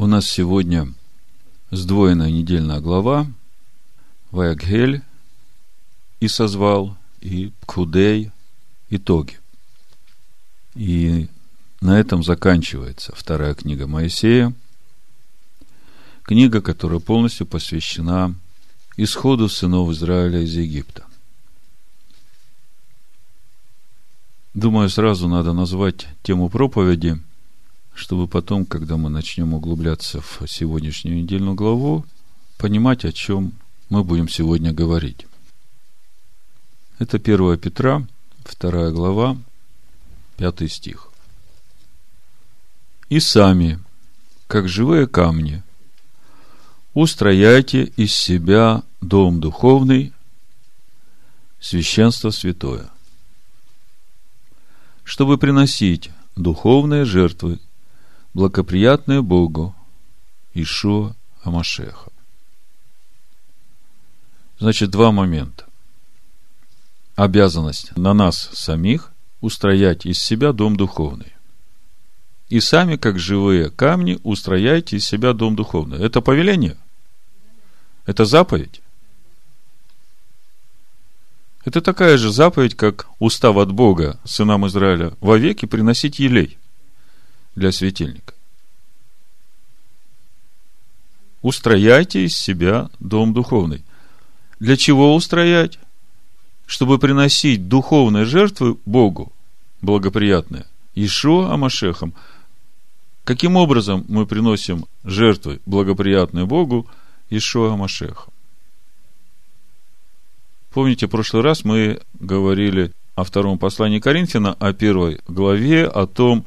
У нас сегодня сдвоенная недельная глава Ваягхель и созвал, и Пкудей итоги. И на этом заканчивается вторая книга Моисея, книга, которая полностью посвящена исходу сынов Израиля из Египта. Думаю, сразу надо назвать тему проповеди, чтобы потом, когда мы начнем углубляться в сегодняшнюю недельную главу, понимать, о чем мы будем сегодня говорить. Это 1 Петра, 2 глава, 5 стих. «И сами, как живые камни, устрояйте из себя дом духовный, священство святое, чтобы приносить духовные жертвы, благоприятные Богу, Ишуа Амашеха. Значит, два момента. Обязанность на нас самих устроять из себя дом духовный. И сами, как живые камни, устрояйте из себя дом духовный. Это повеление? Это заповедь? Это такая же заповедь, как устав от Бога сынам Израиля вовеки приносить елей для светильника. Устрояйте из себя дом духовный. Для чего устроять? Чтобы приносить духовные жертвы Богу, благоприятные, Ишуа Амашехом. Каким образом мы приносим жертвы, благоприятные Богу, Ишуа Амашехом? Помните, в прошлый раз мы говорили о втором послании Коринфяна, о первой главе, о том,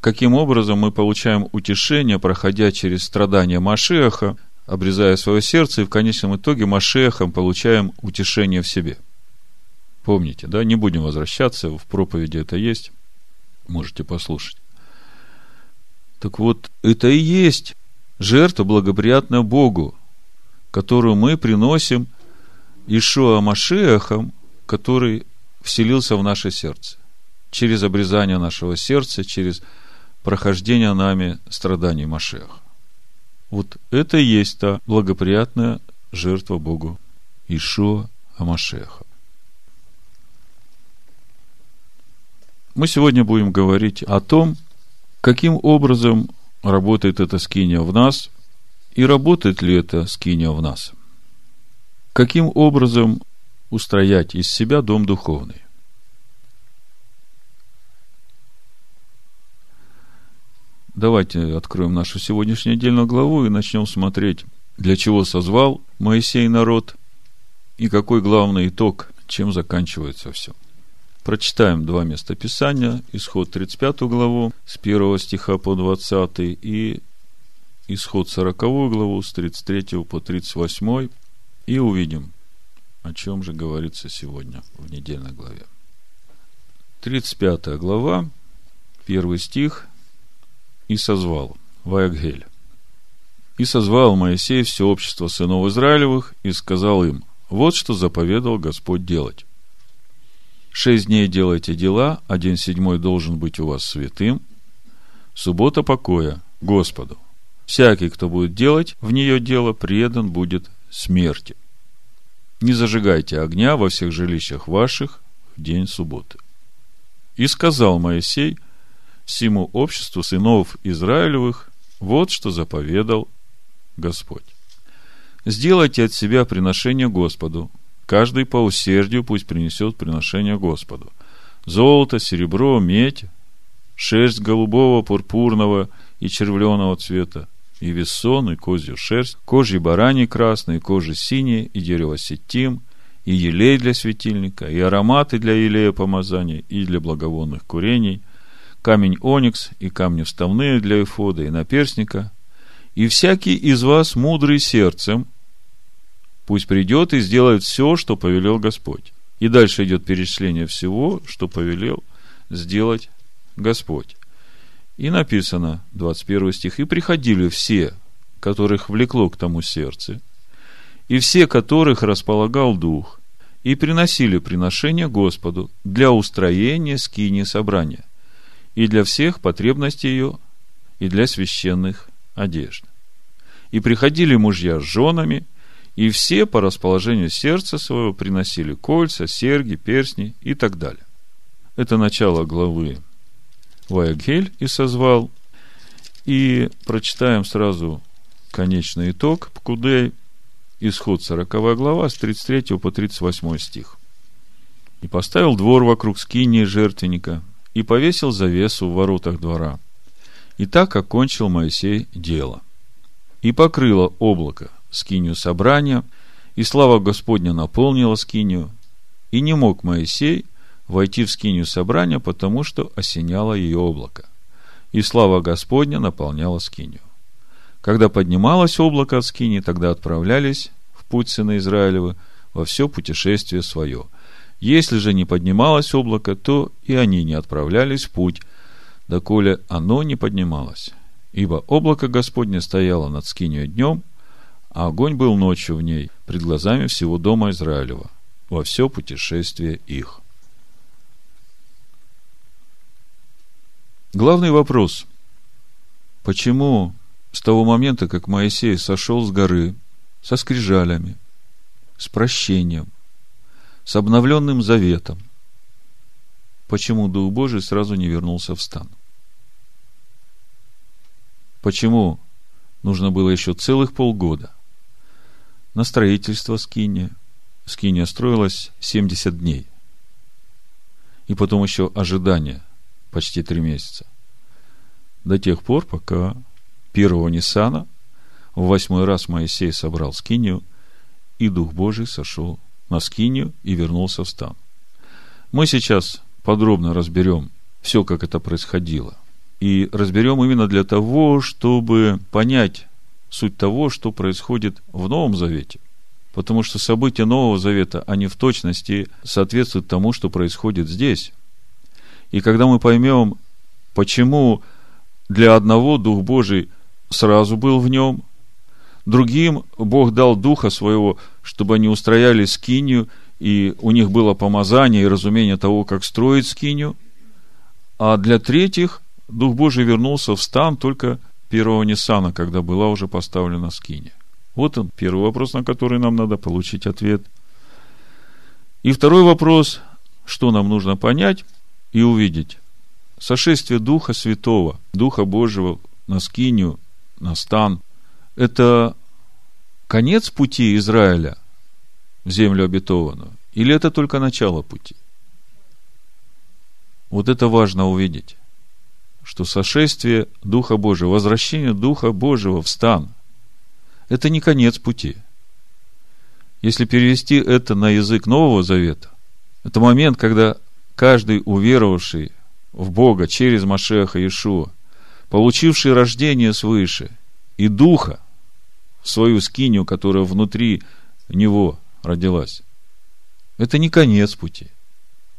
каким образом мы получаем утешение, проходя через страдания Машеха, обрезая свое сердце, и в конечном итоге Машехом получаем утешение в себе. Помните, да? Не будем возвращаться, в проповеди это есть, можете послушать. Так вот, это и есть жертва, благоприятная Богу, которую мы приносим Ишуа Машиахом, который вселился в наше сердце. Через обрезание нашего сердца, через прохождение нами страданий Машеха. Вот это и есть та благоприятная жертва Богу Ишуа Амашеха. Мы сегодня будем говорить о том, каким образом работает эта скиния в нас и работает ли эта скиния в нас. Каким образом устроять из себя дом духовный. Давайте откроем нашу сегодняшнюю отдельную главу и начнем смотреть, для чего созвал Моисей народ и какой главный итог, чем заканчивается все. Прочитаем два места Писания, исход 35 главу с 1 стиха по 20 и исход 40 главу с 33 по 38 и увидим, о чем же говорится сегодня в недельной главе. 35 глава, первый стих, и созвал Ваягхель. И созвал Моисей все общество сынов Израилевых и сказал им, вот что заповедал Господь делать. Шесть дней делайте дела, один седьмой должен быть у вас святым, суббота покоя Господу. Всякий, кто будет делать в нее дело, предан будет смерти. Не зажигайте огня во всех жилищах ваших в день субботы. И сказал Моисей – всему обществу сынов Израилевых, вот что заповедал Господь. Сделайте от себя приношение Господу. Каждый по усердию пусть принесет приношение Господу. Золото, серебро, медь, шерсть голубого, пурпурного и червленого цвета, и весон, и козью шерсть, кожи барани красные, кожи синие, и дерево сетим, и елей для светильника, и ароматы для елея помазания, и для благовонных курений – камень оникс и камни вставные для эфода и наперстника, и всякий из вас мудрый сердцем, пусть придет и сделает все, что повелел Господь. И дальше идет перечисление всего, что повелел сделать Господь. И написано, 21 стих, «И приходили все, которых влекло к тому сердце, и все, которых располагал дух, и приносили приношение Господу для устроения скини собрания и для всех потребностей ее, и для священных одежды. И приходили мужья с женами, и все по расположению сердца своего приносили кольца, серьги, перстни и так далее. Это начало главы Ваягель и созвал. И прочитаем сразу конечный итог Пкудей, исход 40 глава с 33 по 38 стих. «И поставил двор вокруг скинии жертвенника, и повесил завесу в воротах двора. И так окончил Моисей дело. И покрыло облако скинию собрания, и слава Господня наполнила скинию, и не мог Моисей войти в скинию собрания, потому что осеняло ее облако. И слава Господня наполняла скинию. Когда поднималось облако от скинии, тогда отправлялись в путь сына Израилева во все путешествие свое. Если же не поднималось облако, то и они не отправлялись в путь, доколе оно не поднималось. Ибо облако Господне стояло над скинью днем, а огонь был ночью в ней, пред глазами всего дома Израилева, во все путешествие их. Главный вопрос. Почему с того момента, как Моисей сошел с горы со скрижалями, с прощением, с обновленным заветом, почему Дух Божий сразу не вернулся в стан? Почему нужно было еще целых полгода на строительство скини? Скиния строилась 70 дней. И потом еще ожидание почти три месяца. До тех пор, пока первого Ниссана в восьмой раз Моисей собрал скинию, и Дух Божий сошел на скинию и вернулся в стан. Мы сейчас подробно разберем все, как это происходило. И разберем именно для того, чтобы понять суть того, что происходит в Новом Завете. Потому что события Нового Завета, они в точности соответствуют тому, что происходит здесь. И когда мы поймем, почему для одного Дух Божий сразу был в нем, другим Бог дал Духа Своего, чтобы они устрояли скинию, и у них было помазание и разумение того, как строить скинию, а для третьих Дух Божий вернулся в стан только первого Ниссана, когда была уже поставлена скиния. Вот он, первый вопрос, на который нам надо получить ответ. И второй вопрос, что нам нужно понять – и увидеть сошествие Духа Святого, Духа Божьего на скинию, на стан. Это конец пути Израиля в землю обетованную? Или это только начало пути? Вот это важно увидеть, что сошествие Духа Божьего, возвращение Духа Божьего в стан, это не конец пути. Если перевести это на язык Нового Завета, это момент, когда каждый уверовавший в Бога через Машеха Иешуа, получивший рождение свыше и Духа, свою скинию, которая внутри него родилась, это не конец пути,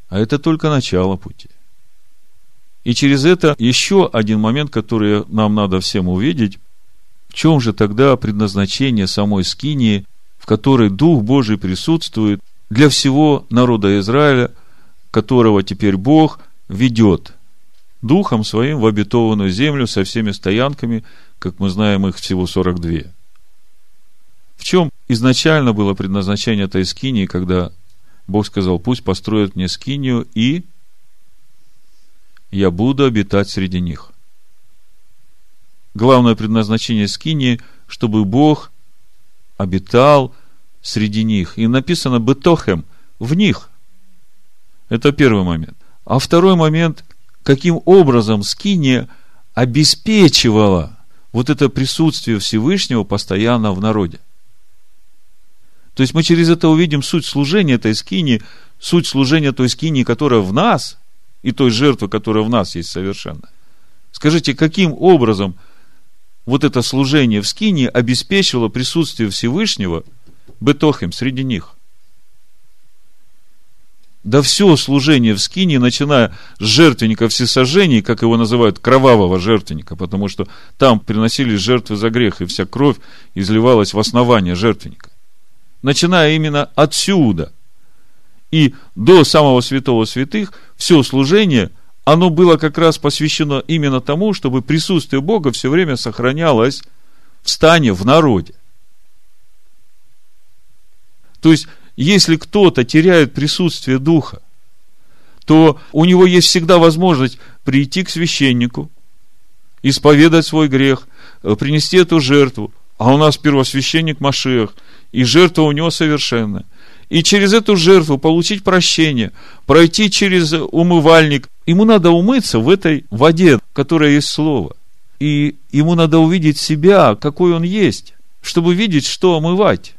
а это только начало пути. И через это еще один момент, который нам надо всем увидеть, в чем же тогда предназначение самой скинии, в которой Дух Божий присутствует для всего народа Израиля – которого теперь Бог ведет Духом Своим в обетованную землю со всеми стоянками, как мы знаем, их всего 42. В чем изначально было предназначение этой скинии, когда Бог сказал, пусть построят мне скинию, и я буду обитать среди них. Главное предназначение скинии, чтобы Бог обитал среди них. И написано «бетохем» в них. Это первый момент. А второй момент, каким образом скиния обеспечивала вот это присутствие Всевышнего постоянно в народе. То есть мы через это увидим суть служения этой скинии, суть служения той скинии, которая в нас, и той жертвы, которая в нас есть совершенно. Скажите, каким образом вот это служение в скинии обеспечивало присутствие Всевышнего Бетохим среди них – да все служение в скине, начиная с жертвенника всесожжений, как его называют, кровавого жертвенника, потому что там приносились жертвы за грех, и вся кровь изливалась в основание жертвенника. Начиная именно отсюда и до самого святого святых, все служение, оно было как раз посвящено именно тому, чтобы присутствие Бога все время сохранялось в стане, в народе. То есть, если кто-то теряет присутствие Духа, то у него есть всегда возможность прийти к священнику, исповедать свой грех, э, принести эту жертву. А у нас первосвященник Машех, и жертва у него совершенная. И через эту жертву получить прощение, пройти через умывальник. Ему надо умыться в этой воде, которая есть Слово. И ему надо увидеть себя, какой он есть, чтобы видеть, что омывать.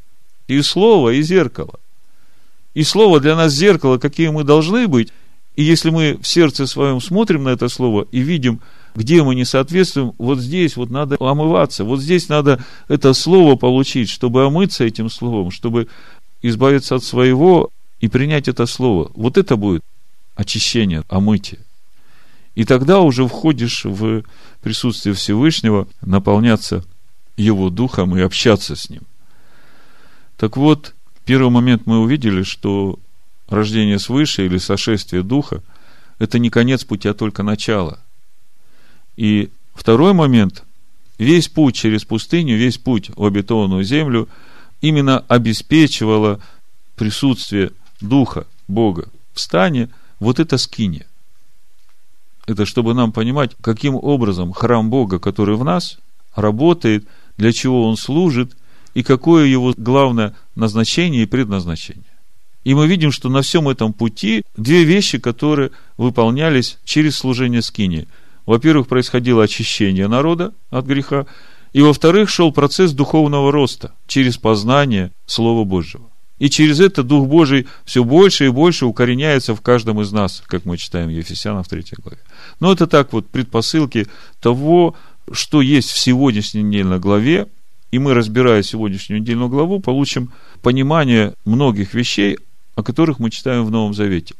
И Слово, и зеркало. И Слово для нас зеркало, какие мы должны быть. И если мы в сердце своем смотрим на это Слово и видим, где мы не соответствуем, вот здесь вот надо омываться, вот здесь надо это слово получить, чтобы омыться этим словом, чтобы избавиться от своего и принять это слово. Вот это будет очищение, омытие. И тогда уже входишь в присутствие Всевышнего, наполняться Его Духом и общаться с Ним. Так вот, первый момент мы увидели, что рождение свыше или сошествие Духа – это не конец пути, а только начало. И второй момент – весь путь через пустыню, весь путь в обетованную землю именно обеспечивало присутствие Духа Бога в стане, вот это скиния. Это чтобы нам понимать, каким образом храм Бога, который в нас, работает, для чего он служит, и какое его главное назначение и предназначение. И мы видим, что на всем этом пути две вещи, которые выполнялись через служение скинии. Во-первых, происходило очищение народа от греха, и во-вторых, шел процесс духовного роста через познание Слова Божьего. И через это Дух Божий все больше и больше укореняется в каждом из нас, как мы читаем Ефесянам в 3 главе. Но это так вот предпосылки того, что есть в сегодняшней недельной главе, и мы, разбирая сегодняшнюю недельную главу, получим понимание многих вещей, о которых мы читаем в Новом Завете.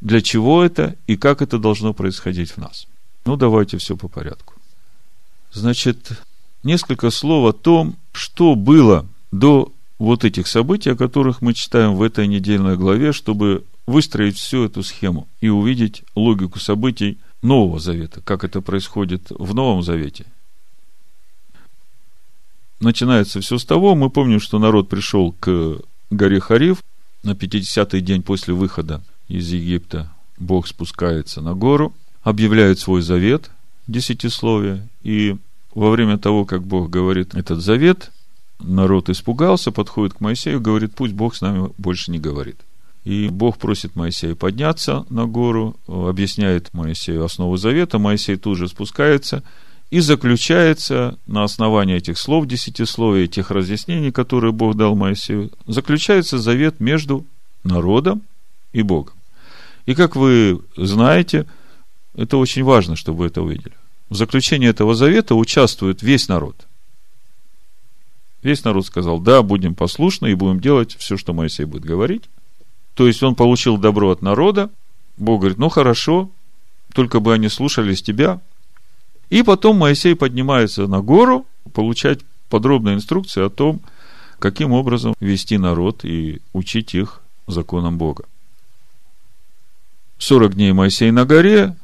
Для чего это и как это должно происходить в нас. Ну, давайте все по порядку. Значит, несколько слов о том, что было до вот этих событий, о которых мы читаем в этой недельной главе, чтобы выстроить всю эту схему и увидеть логику событий Нового Завета, как это происходит в Новом Завете. Начинается все с того, мы помним, что народ пришел к горе Хариф на 50-й день после выхода из Египта. Бог спускается на гору, объявляет свой завет, десятисловие, и во время того, как Бог говорит этот завет, народ испугался, подходит к Моисею, говорит, пусть Бог с нами больше не говорит. И Бог просит Моисея подняться на гору, объясняет Моисею основу завета, Моисей тут же спускается, и заключается на основании этих слов, десятисловия, этих разъяснений, которые Бог дал Моисею, заключается завет между народом и Богом. И как вы знаете, это очень важно, чтобы вы это увидели. В заключении этого завета участвует весь народ. Весь народ сказал, да, будем послушны и будем делать все, что Моисей будет говорить. То есть он получил добро от народа. Бог говорит, ну хорошо, только бы они слушались тебя. И потом Моисей поднимается на гору, получать подробные инструкции о том, каким образом вести народ и учить их законам Бога. 40 дней Моисей на горе,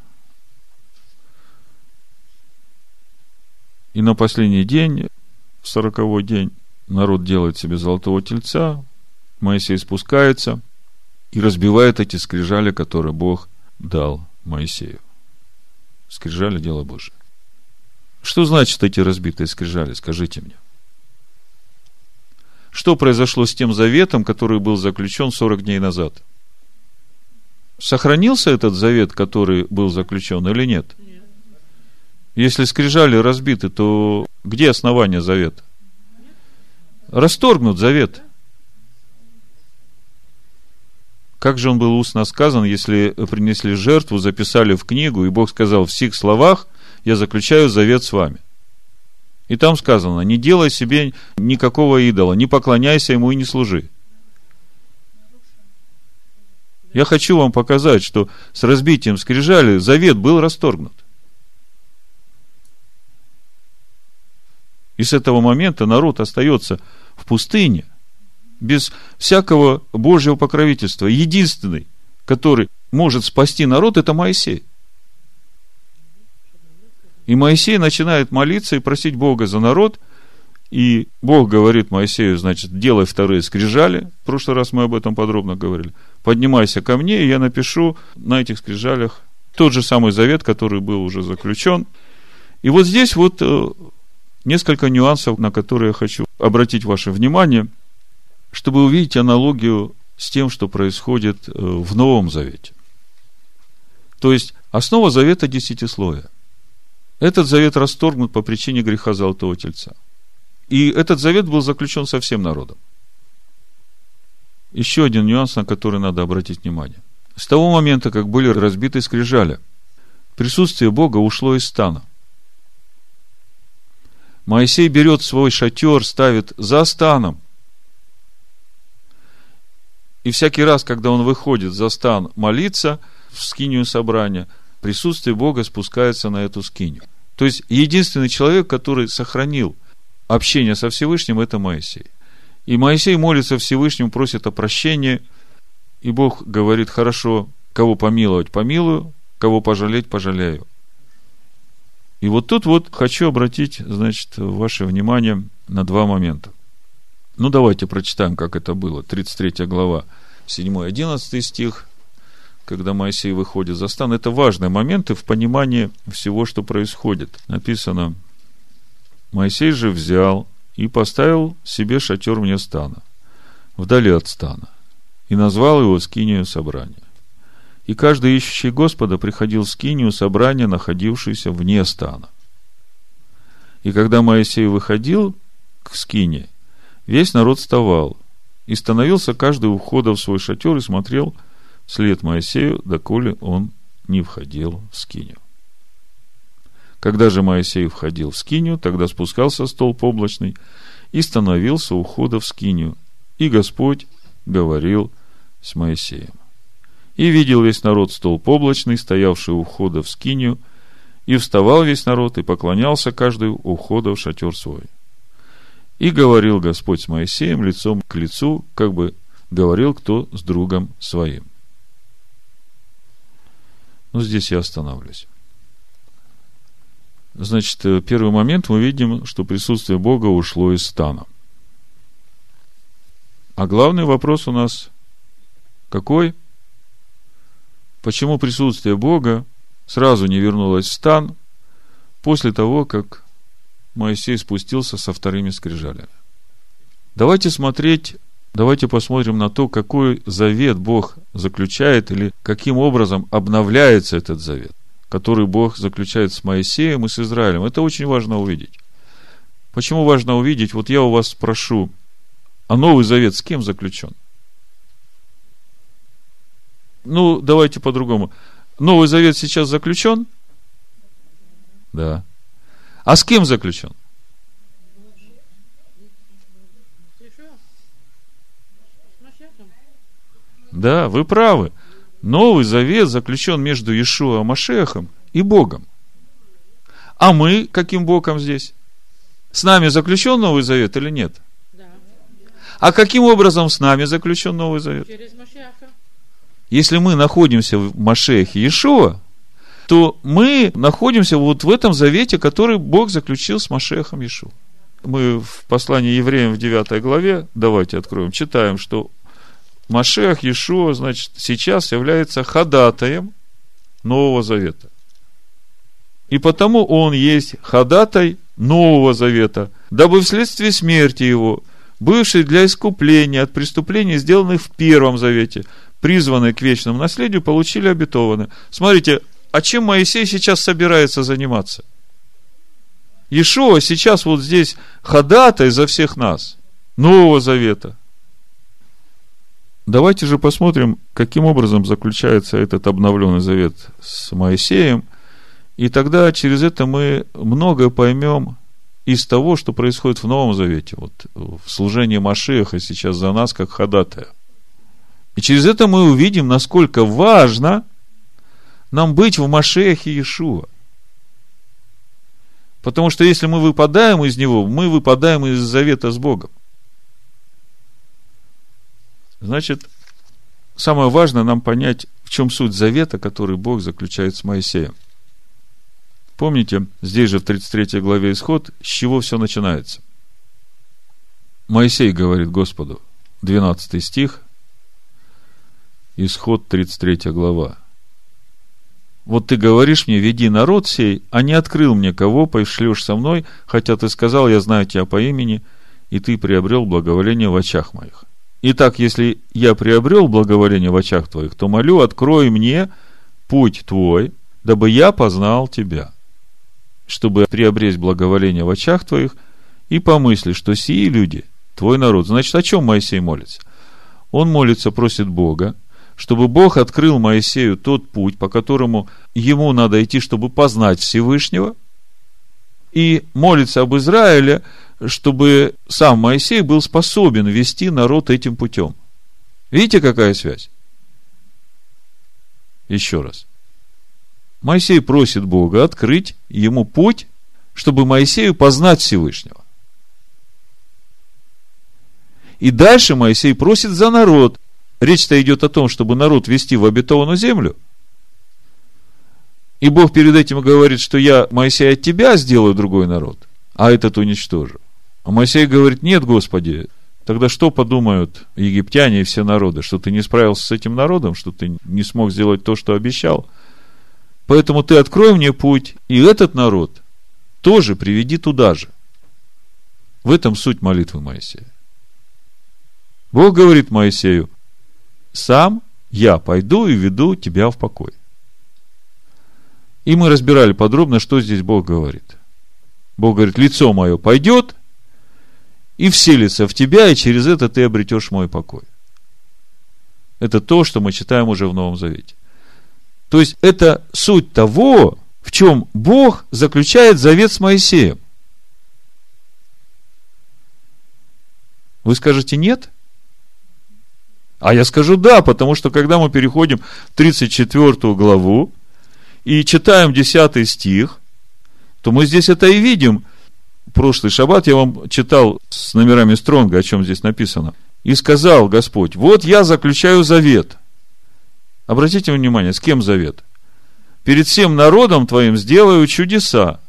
и на последний день сороковой день народ делает себе золотого тельца, Моисей спускается и разбивает эти скрижали, которые Бог дал Моисею. Скрижали – дело Божие. Что значит эти разбитые скрижали, скажите мне? Что произошло с тем заветом, который был заключен 40 дней назад? Сохранился этот завет, который был заключен или нет? Если скрижали разбиты, то где основание завета? Расторгнут завет. Как же он был устно сказан, если принесли жертву, записали в книгу, и Бог сказал, в сих словах я заключаю завет с вами. И там сказано, не делай себе никакого идола, не поклоняйся ему и не служи. Я хочу вам показать, что с разбитием скрижали завет был расторгнут. И с этого момента народ остается в пустыне, без всякого Божьего покровительства. Единственный, который может спасти народ, это Моисей. И Моисей начинает молиться и просить Бога за народ, и Бог говорит Моисею, значит, делай вторые скрижали, в прошлый раз мы об этом подробно говорили, поднимайся ко мне, и я напишу на этих скрижалях тот же самый завет, который был уже заключен. И вот здесь вот э, несколько нюансов, на которые я хочу обратить ваше внимание, чтобы увидеть аналогию с тем, что происходит э, в Новом Завете. То есть, основа завета десятисловия. Этот завет расторгнут по причине греха Золотого Тельца. И этот завет был заключен со всем народом. Еще один нюанс, на который надо обратить внимание. С того момента, как были разбиты скрижали, присутствие Бога ушло из стана. Моисей берет свой шатер, ставит за станом. И всякий раз, когда он выходит за стан молиться в скинию собрания, присутствие Бога спускается на эту скинию. То есть, единственный человек, который сохранил общение со Всевышним, это Моисей. И Моисей молится Всевышнему, просит о прощении, и Бог говорит, хорошо, кого помиловать, помилую, кого пожалеть, пожалею. И вот тут вот хочу обратить, значит, ваше внимание на два момента. Ну, давайте прочитаем, как это было. 33 глава, 7-11 стих, когда Моисей выходит за стан. Это важные моменты в понимании всего, что происходит. Написано, Моисей же взял и поставил себе шатер вне стана, вдали от стана, и назвал его скинию собрания. И каждый ищущий Господа приходил в скинию собрания, находившуюся вне стана. И когда Моисей выходил к скине, весь народ вставал, и становился каждый у входа в свой шатер и смотрел вслед Моисею, доколе он не входил в скинию. Когда же Моисей входил в скинию, тогда спускался столб облачный и становился у входа в скинию, и Господь говорил с Моисеем. И видел весь народ столб облачный, стоявший у входа в скинию, и вставал весь народ, и поклонялся каждый у входа в шатер свой. И говорил Господь с Моисеем лицом к лицу, как бы говорил кто с другом своим. Ну, здесь я останавливаюсь. Значит, э, первый момент мы видим, что присутствие Бога ушло из стана. А главный вопрос у нас какой? Почему присутствие Бога сразу не вернулось в стан после того, как Моисей спустился со вторыми скрижалями? Давайте смотреть, давайте посмотрим на то, какой завет Бог заключает или каким образом обновляется этот завет который Бог заключает с Моисеем и с Израилем. Это очень важно увидеть. Почему важно увидеть? Вот я у вас спрошу, а Новый Завет с кем заключен? Ну, давайте по-другому. Новый Завет сейчас заключен? Да. А с кем заключен? Да, вы правы. Новый Завет заключен между Иешуа Машехом и Богом. А мы каким Богом здесь? С нами заключен Новый Завет или нет? Да. А каким образом с нами заключен Новый Завет? Через Машеха. Если мы находимся в Машехе Иешуа, то мы находимся вот в этом завете, который Бог заключил с Машехом Иешуа. Мы в послании евреям в 9 главе, давайте откроем, читаем, что Машех Иешуа, значит, сейчас является ходатаем Нового Завета. И потому он есть ходатай Нового Завета, дабы вследствие смерти его, бывший для искупления от преступлений, сделанных в Первом Завете, призванные к вечному наследию, получили обетованное. Смотрите, а чем Моисей сейчас собирается заниматься? Иешуа сейчас вот здесь ходатай за всех нас, Нового Завета – Давайте же посмотрим, каким образом заключается этот обновленный завет с Моисеем, и тогда через это мы многое поймем из того, что происходит в Новом Завете, вот в служении Машеха сейчас за нас, как ходатая. И через это мы увидим, насколько важно нам быть в Машехе Иешуа. Потому что если мы выпадаем из него, мы выпадаем из завета с Богом. Значит, самое важное нам понять, в чем суть завета, который Бог заключает с Моисеем. Помните, здесь же в 33 главе Исход, с чего все начинается? Моисей говорит Господу, 12 стих, Исход 33 глава. Вот ты говоришь мне, веди народ сей, а не открыл мне, кого пошлешь со мной, хотя ты сказал, я знаю тебя по имени, и ты приобрел благоволение в очах моих. Итак, если я приобрел благоволение в очах твоих, то молю, открой мне путь твой, дабы я познал тебя, чтобы приобрести благоволение в очах твоих, и помысли, что сии люди – твой народ. Значит, о чем Моисей молится? Он молится, просит Бога, чтобы Бог открыл Моисею тот путь, по которому ему надо идти, чтобы познать Всевышнего, и молится об Израиле, чтобы сам Моисей был способен вести народ этим путем. Видите, какая связь? Еще раз. Моисей просит Бога открыть ему путь, чтобы Моисею познать Всевышнего. И дальше Моисей просит за народ, Речь-то идет о том, чтобы народ вести в обетованную землю. И Бог перед этим говорит, что я, Моисей, от тебя сделаю другой народ, а этот уничтожу. А Моисей говорит, нет, Господи, тогда что подумают египтяне и все народы, что ты не справился с этим народом, что ты не смог сделать то, что обещал? Поэтому ты открой мне путь, и этот народ тоже приведи туда же. В этом суть молитвы Моисея. Бог говорит Моисею, сам я пойду и веду тебя в покой. И мы разбирали подробно, что здесь Бог говорит. Бог говорит, лицо мое пойдет и вселится в тебя, и через это ты обретешь мой покой. Это то, что мы читаем уже в Новом Завете. То есть, это суть того, в чем Бог заключает завет с Моисеем. Вы скажете нет? А я скажу да, потому что когда мы переходим в 34 главу и читаем 10 стих, то мы здесь это и видим. Прошлый шаббат я вам читал с номерами Стронга, о чем здесь написано. И сказал Господь, вот я заключаю завет. Обратите внимание, с кем завет? Перед всем народом твоим сделаю чудеса,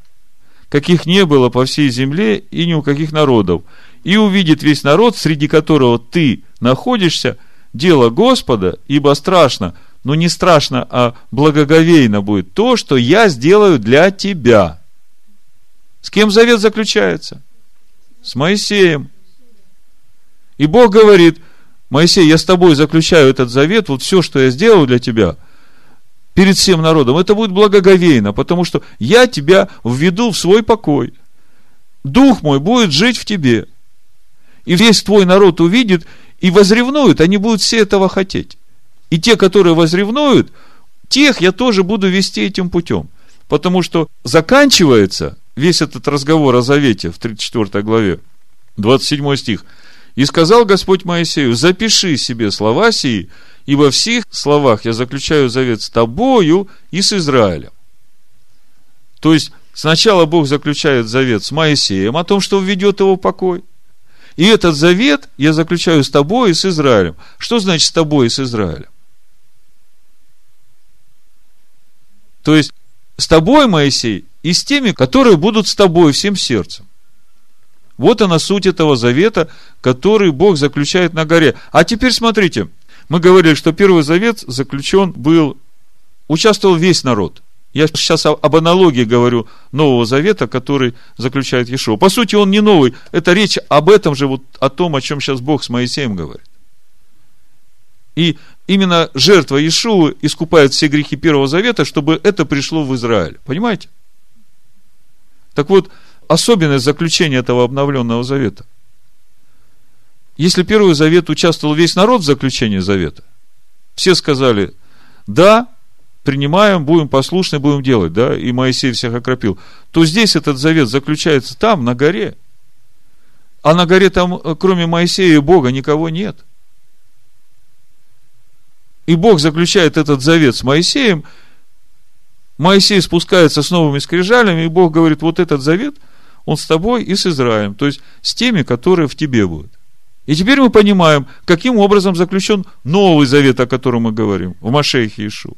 каких не было по всей земле и ни у каких народов. И увидит весь народ, среди которого ты находишься, дело Господа, ибо страшно, но не страшно, а благоговейно будет то, что я сделаю для тебя. С кем завет заключается? С Моисеем. И Бог говорит, Моисей, я с тобой заключаю этот завет, вот все, что я сделал для тебя, перед всем народом, это будет благоговейно, потому что я тебя введу в свой покой. Дух мой будет жить в тебе. И весь твой народ увидит, и возревнуют, они будут все этого хотеть. И те, которые возревнуют, тех я тоже буду вести этим путем. Потому что заканчивается весь этот разговор о завете в 34 главе, 27 стих. «И сказал Господь Моисею, запиши себе слова сии, ибо в всех словах я заключаю завет с тобою и с Израилем». То есть, сначала Бог заключает завет с Моисеем о том, что введет его покой – и этот завет я заключаю с тобой и с Израилем. Что значит с тобой и с Израилем? То есть, с тобой, Моисей, и с теми, которые будут с тобой всем сердцем. Вот она суть этого завета, который Бог заключает на горе. А теперь смотрите, мы говорили, что первый завет заключен был, участвовал весь народ. Я сейчас об аналогии говорю Нового Завета, который заключает Иешуа. По сути, он не новый. Это речь об этом же, вот о том, о чем сейчас Бог с Моисеем говорит. И именно жертва Иешуа искупает все грехи Первого Завета, чтобы это пришло в Израиль. Понимаете? Так вот, особенность заключения этого обновленного завета. Если Первый Завет участвовал весь народ в заключении завета, все сказали, да, принимаем, будем послушны, будем делать, да, и Моисей всех окропил, то здесь этот завет заключается там, на горе. А на горе там, э, кроме Моисея и Бога, никого нет. И Бог заключает этот завет с Моисеем, Моисей спускается с новыми скрижалями, и Бог говорит, вот этот завет, он с тобой и с Израилем, то есть с теми, которые в тебе будут. И теперь мы понимаем, каким образом заключен новый завет, о котором мы говорим, в Машехе Ишу.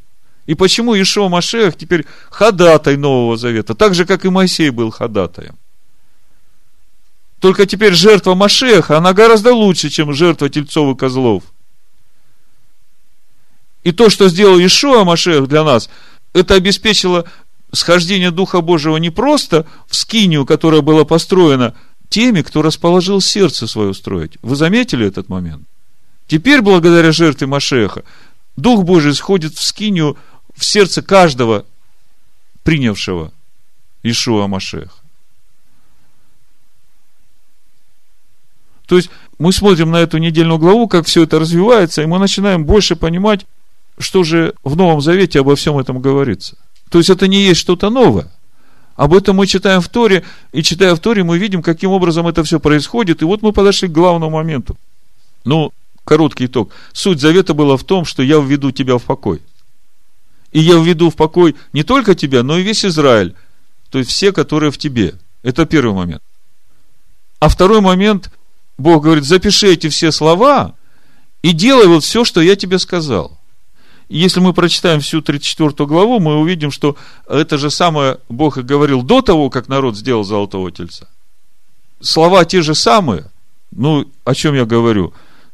И почему Ишуа Машех теперь ходатай Нового Завета, так же, как и Моисей был ходатаем. Только теперь жертва Машеха, она гораздо лучше, чем жертва тельцов и козлов. И то, что сделал Ишуа Машех для нас, это обеспечило схождение Духа Божьего не просто в скинию, которая была построена теми, кто расположил сердце свое строить. Вы заметили этот момент? Теперь, благодаря жертве Машеха, Дух Божий сходит в скинию в сердце каждого принявшего Ишуа Машеха. То есть, мы смотрим на эту недельную главу, как все это развивается, и мы начинаем больше понимать, что же в Новом Завете обо всем этом говорится. То есть, это не есть что-то новое. Об этом мы читаем в Торе, и читая в Торе, мы видим, каким образом это все происходит. И вот мы подошли к главному моменту. Ну, короткий итог. Суть завета была в том, что я введу тебя в покой. И я введу в покой не только тебя, но и весь Израиль. То есть все, которые в тебе. Это первый момент. А второй момент, Бог говорит, запиши эти все слова и делай вот все, что я тебе сказал. И если мы прочитаем всю 34 главу, мы увидим, что это же самое Бог и говорил до того, как народ сделал золотого тельца. Слова те же самые. Ну, о чем я говорю?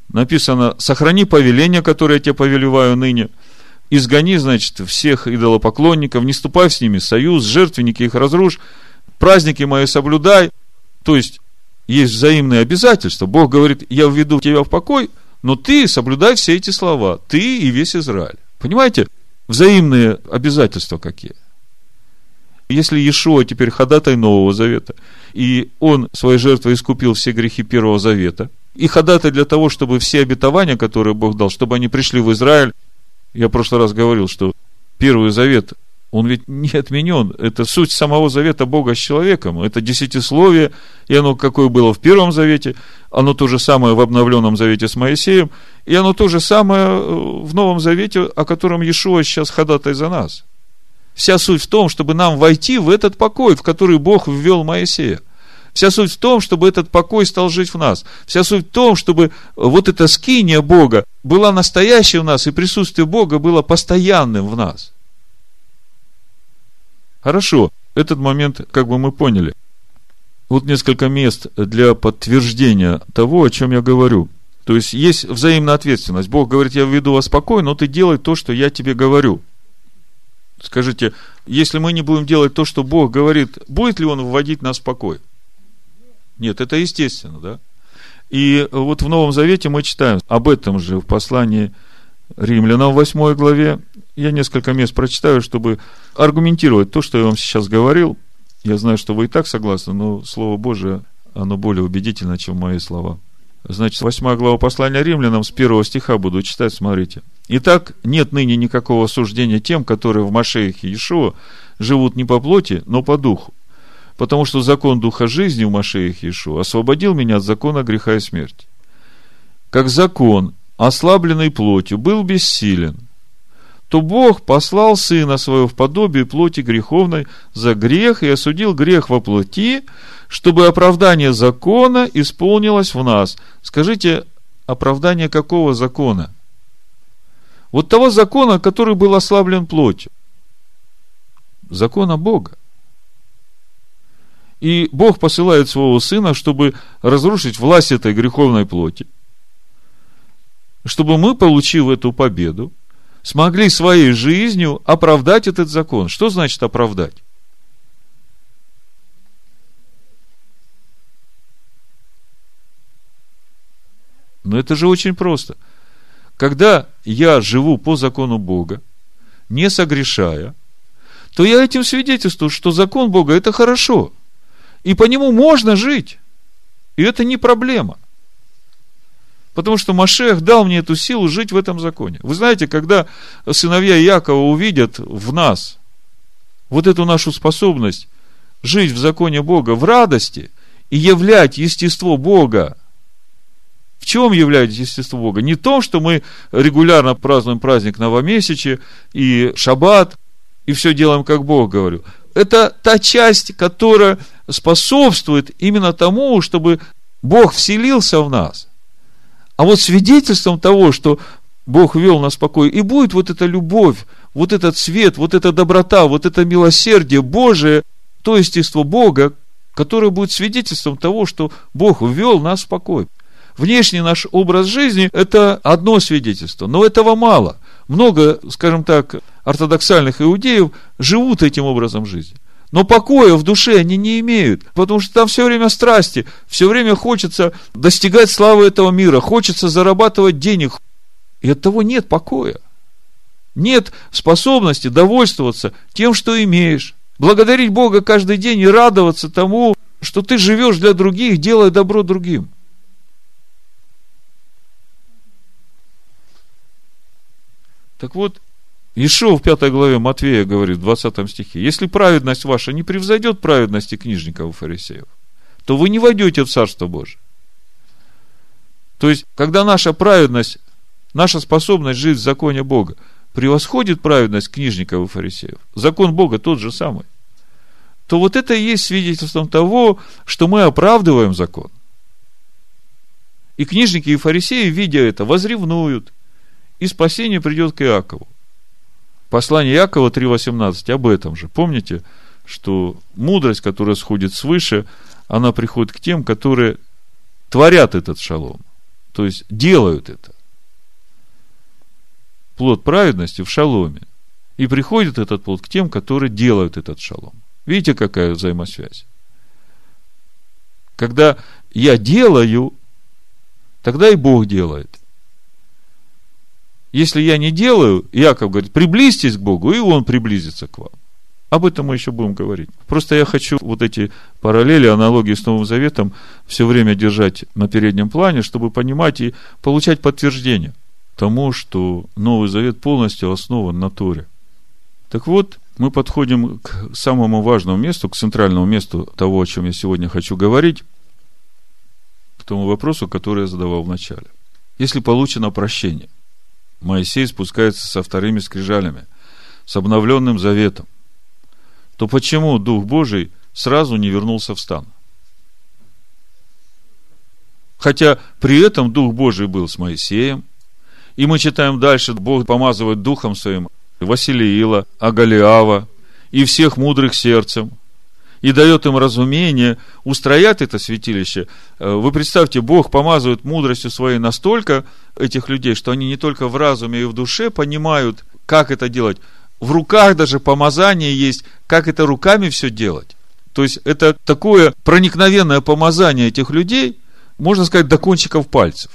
Написано, сохрани повеление, которое я тебе повелеваю ныне. Изгони, значит, всех идолопоклонников, не ступай с ними союз, жертвенники их разрушь, праздники мои соблюдай. То есть, есть взаимные обязательства. Бог говорит, я введу тебя в покой, но ты соблюдай все эти слова, ты и весь Израиль. Понимаете, взаимные обязательства какие. Если Иешуа теперь ходатай Нового Завета, и он своей жертвой искупил все грехи Первого Завета, и ходатай для того, чтобы все обетования, которые Бог дал, чтобы они пришли в Израиль, я в прошлый раз говорил, что Первый Завет он ведь не отменен. Это суть самого завета Бога с человеком. Это десятисловие, и оно какое было в Первом Завете, оно то же самое в обновленном Завете с Моисеем, и оно то же самое э, в Новом Завете, о котором Иешуа сейчас ходатай за нас. Вся суть в том, чтобы нам войти в этот покой, в который Бог ввел Моисея. Вся суть в том, чтобы этот покой стал жить в нас. Вся суть в том, чтобы вот эта скиния Бога была настоящей в нас, и присутствие Бога было постоянным в нас. Хорошо, этот момент как бы мы поняли. Вот несколько мест для подтверждения того, о чем я говорю. То есть есть взаимная ответственность. Бог говорит, я введу вас спокойно, но ты делай то, что я тебе говорю. Скажите, если мы не будем делать то, что Бог говорит, будет ли Он вводить нас в покой? Нет, это естественно, да? И вот в Новом Завете мы читаем об этом же в послании Римлянам в 8 главе. Я несколько мест прочитаю, чтобы аргументировать то, что я вам сейчас говорил. Я знаю, что вы и так согласны, но Слово Божие, оно более убедительно, чем мои слова. Значит, 8 глава послания римлянам с первого стиха буду читать, смотрите. Итак, нет ныне никакого осуждения тем, которые в Машеихе Иешуа живут не по плоти, но по духу. Потому что закон духа жизни в Машеихе Иешуа освободил меня от закона греха и смерти. Как закон, ослабленный плотью, был бессилен – то Бог послал Сына Своего в подобие плоти греховной за грех и осудил грех во плоти, чтобы оправдание закона исполнилось в нас. Скажите, оправдание какого закона? Вот того закона, который был ослаблен плотью. Закона Бога. И Бог посылает своего Сына, чтобы разрушить власть этой греховной плоти, чтобы мы, получив эту победу, смогли своей жизнью оправдать этот закон. Что значит оправдать? Но это же очень просто. Когда я живу по закону Бога, не согрешая, то я этим свидетельствую, что закон Бога – это хорошо. И по нему можно жить. И это не проблема. Потому что Машех дал мне эту силу жить в этом законе. Вы знаете, когда сыновья Якова увидят в нас вот эту нашу способность жить в законе Бога в радости и являть естество Бога, в чем является естество Бога? Не то, что мы регулярно празднуем праздник Новомесячи и Шаббат, и все делаем, как Бог говорю. Это та часть, которая способствует именно тому, чтобы Бог вселился в нас – а вот свидетельством того, что Бог вел нас в покой, и будет вот эта любовь вот этот свет, вот эта доброта, вот это милосердие Божие, то естество Бога, которое будет свидетельством того, что Бог ввел нас в покой. Внешний наш образ жизни – это одно свидетельство, но этого мало. Много, скажем так, ортодоксальных иудеев живут этим образом жизни. Но покоя в душе они не имеют, потому что там все время страсти, все время хочется достигать славы этого мира, хочется зарабатывать денег. И от того нет покоя. Нет способности довольствоваться тем, что имеешь. Благодарить Бога каждый день и радоваться тому, что ты живешь для других, делая добро другим. Так вот, Ишо в пятой главе Матвея говорит в 20 стихе, если праведность ваша не превзойдет праведности книжников и фарисеев, то вы не войдете в Царство Божие. То есть, когда наша праведность, наша способность жить в законе Бога превосходит праведность книжников и фарисеев, закон Бога тот же самый, то вот это и есть свидетельством того, что мы оправдываем закон. И книжники и фарисеи, видя это, возревнуют, и спасение придет к Иакову. Послание Якова 3.18 об этом же. Помните, что мудрость, которая сходит свыше, она приходит к тем, которые творят этот шалом. То есть делают это. Плод праведности в шаломе. И приходит этот плод к тем, которые делают этот шалом. Видите, какая взаимосвязь? Когда я делаю, тогда и Бог делает. Если я не делаю, Яков говорит, приблизьтесь к Богу, и Он приблизится к вам. Об этом мы еще будем говорить. Просто я хочу вот эти параллели, аналогии с Новым Заветом все время держать на переднем плане, чтобы понимать и получать подтверждение тому, что Новый Завет полностью основан на Торе. Так вот, мы подходим к самому важному месту, к центральному месту того, о чем я сегодня хочу говорить, к тому вопросу, который я задавал в начале. Если получено прощение – Моисей спускается со вторыми скрижалями, с обновленным заветом, то почему Дух Божий сразу не вернулся в стан? Хотя при этом Дух Божий был с Моисеем, и мы читаем дальше, Бог помазывает Духом Своим Василиила, Агалиава и всех мудрых сердцем – и дает им разумение устроять это святилище. Э, вы представьте, Бог помазывает мудростью своей настолько этих людей, что они не только в разуме и в душе понимают, как это делать. В руках даже помазание есть, как это руками все делать. То есть, это такое проникновенное помазание этих людей, можно сказать, до кончиков пальцев.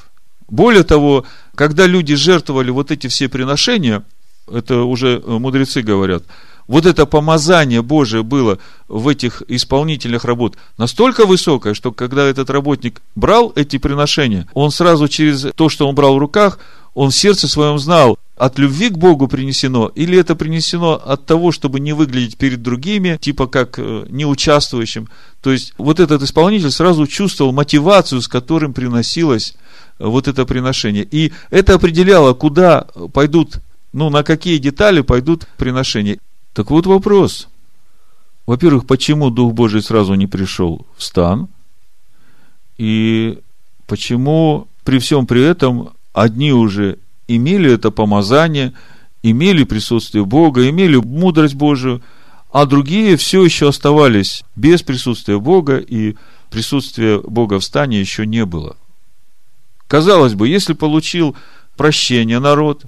Более того, когда люди жертвовали вот эти все приношения, это уже мудрецы говорят – вот это помазание Божие было в этих исполнительных работ настолько высокое, что когда этот работник брал эти приношения, он сразу через то, что он брал в руках, он в сердце своем знал, от любви к Богу принесено, или это принесено от того, чтобы не выглядеть перед другими, типа как э, неучаствующим. То есть, вот этот исполнитель сразу чувствовал мотивацию, с которым приносилось э, вот это приношение. И это определяло, куда пойдут, ну, на какие детали пойдут приношения. Так вот вопрос. Во-первых, почему Дух Божий сразу не пришел в стан? И почему при всем при этом одни уже имели это помазание, имели присутствие Бога, имели мудрость Божию, а другие все еще оставались без присутствия Бога, и присутствия Бога в стане еще не было. Казалось бы, если получил прощение народ,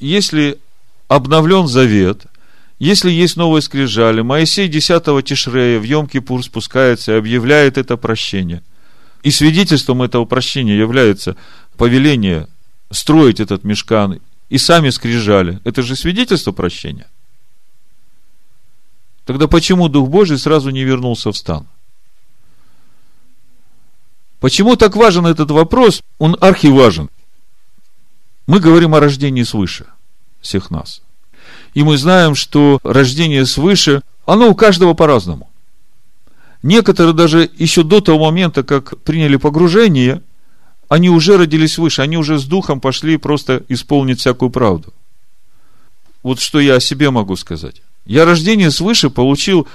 если обновлен завет – если есть новые скрижали, Моисей 10 Тишрея в Йом-Кипур спускается и объявляет это прощение. И свидетельством этого прощения является повеление строить этот мешкан и сами скрижали. Это же свидетельство прощения. Тогда почему Дух Божий сразу не вернулся в стан? Почему так важен этот вопрос? Он архиважен. Мы говорим о рождении свыше всех нас – и мы знаем, что рождение свыше, оно у каждого по-разному. Некоторые даже еще до того момента, как приняли погружение, они уже родились выше, они уже с духом пошли просто исполнить всякую правду. Вот что я о себе могу сказать. Я рождение свыше получил,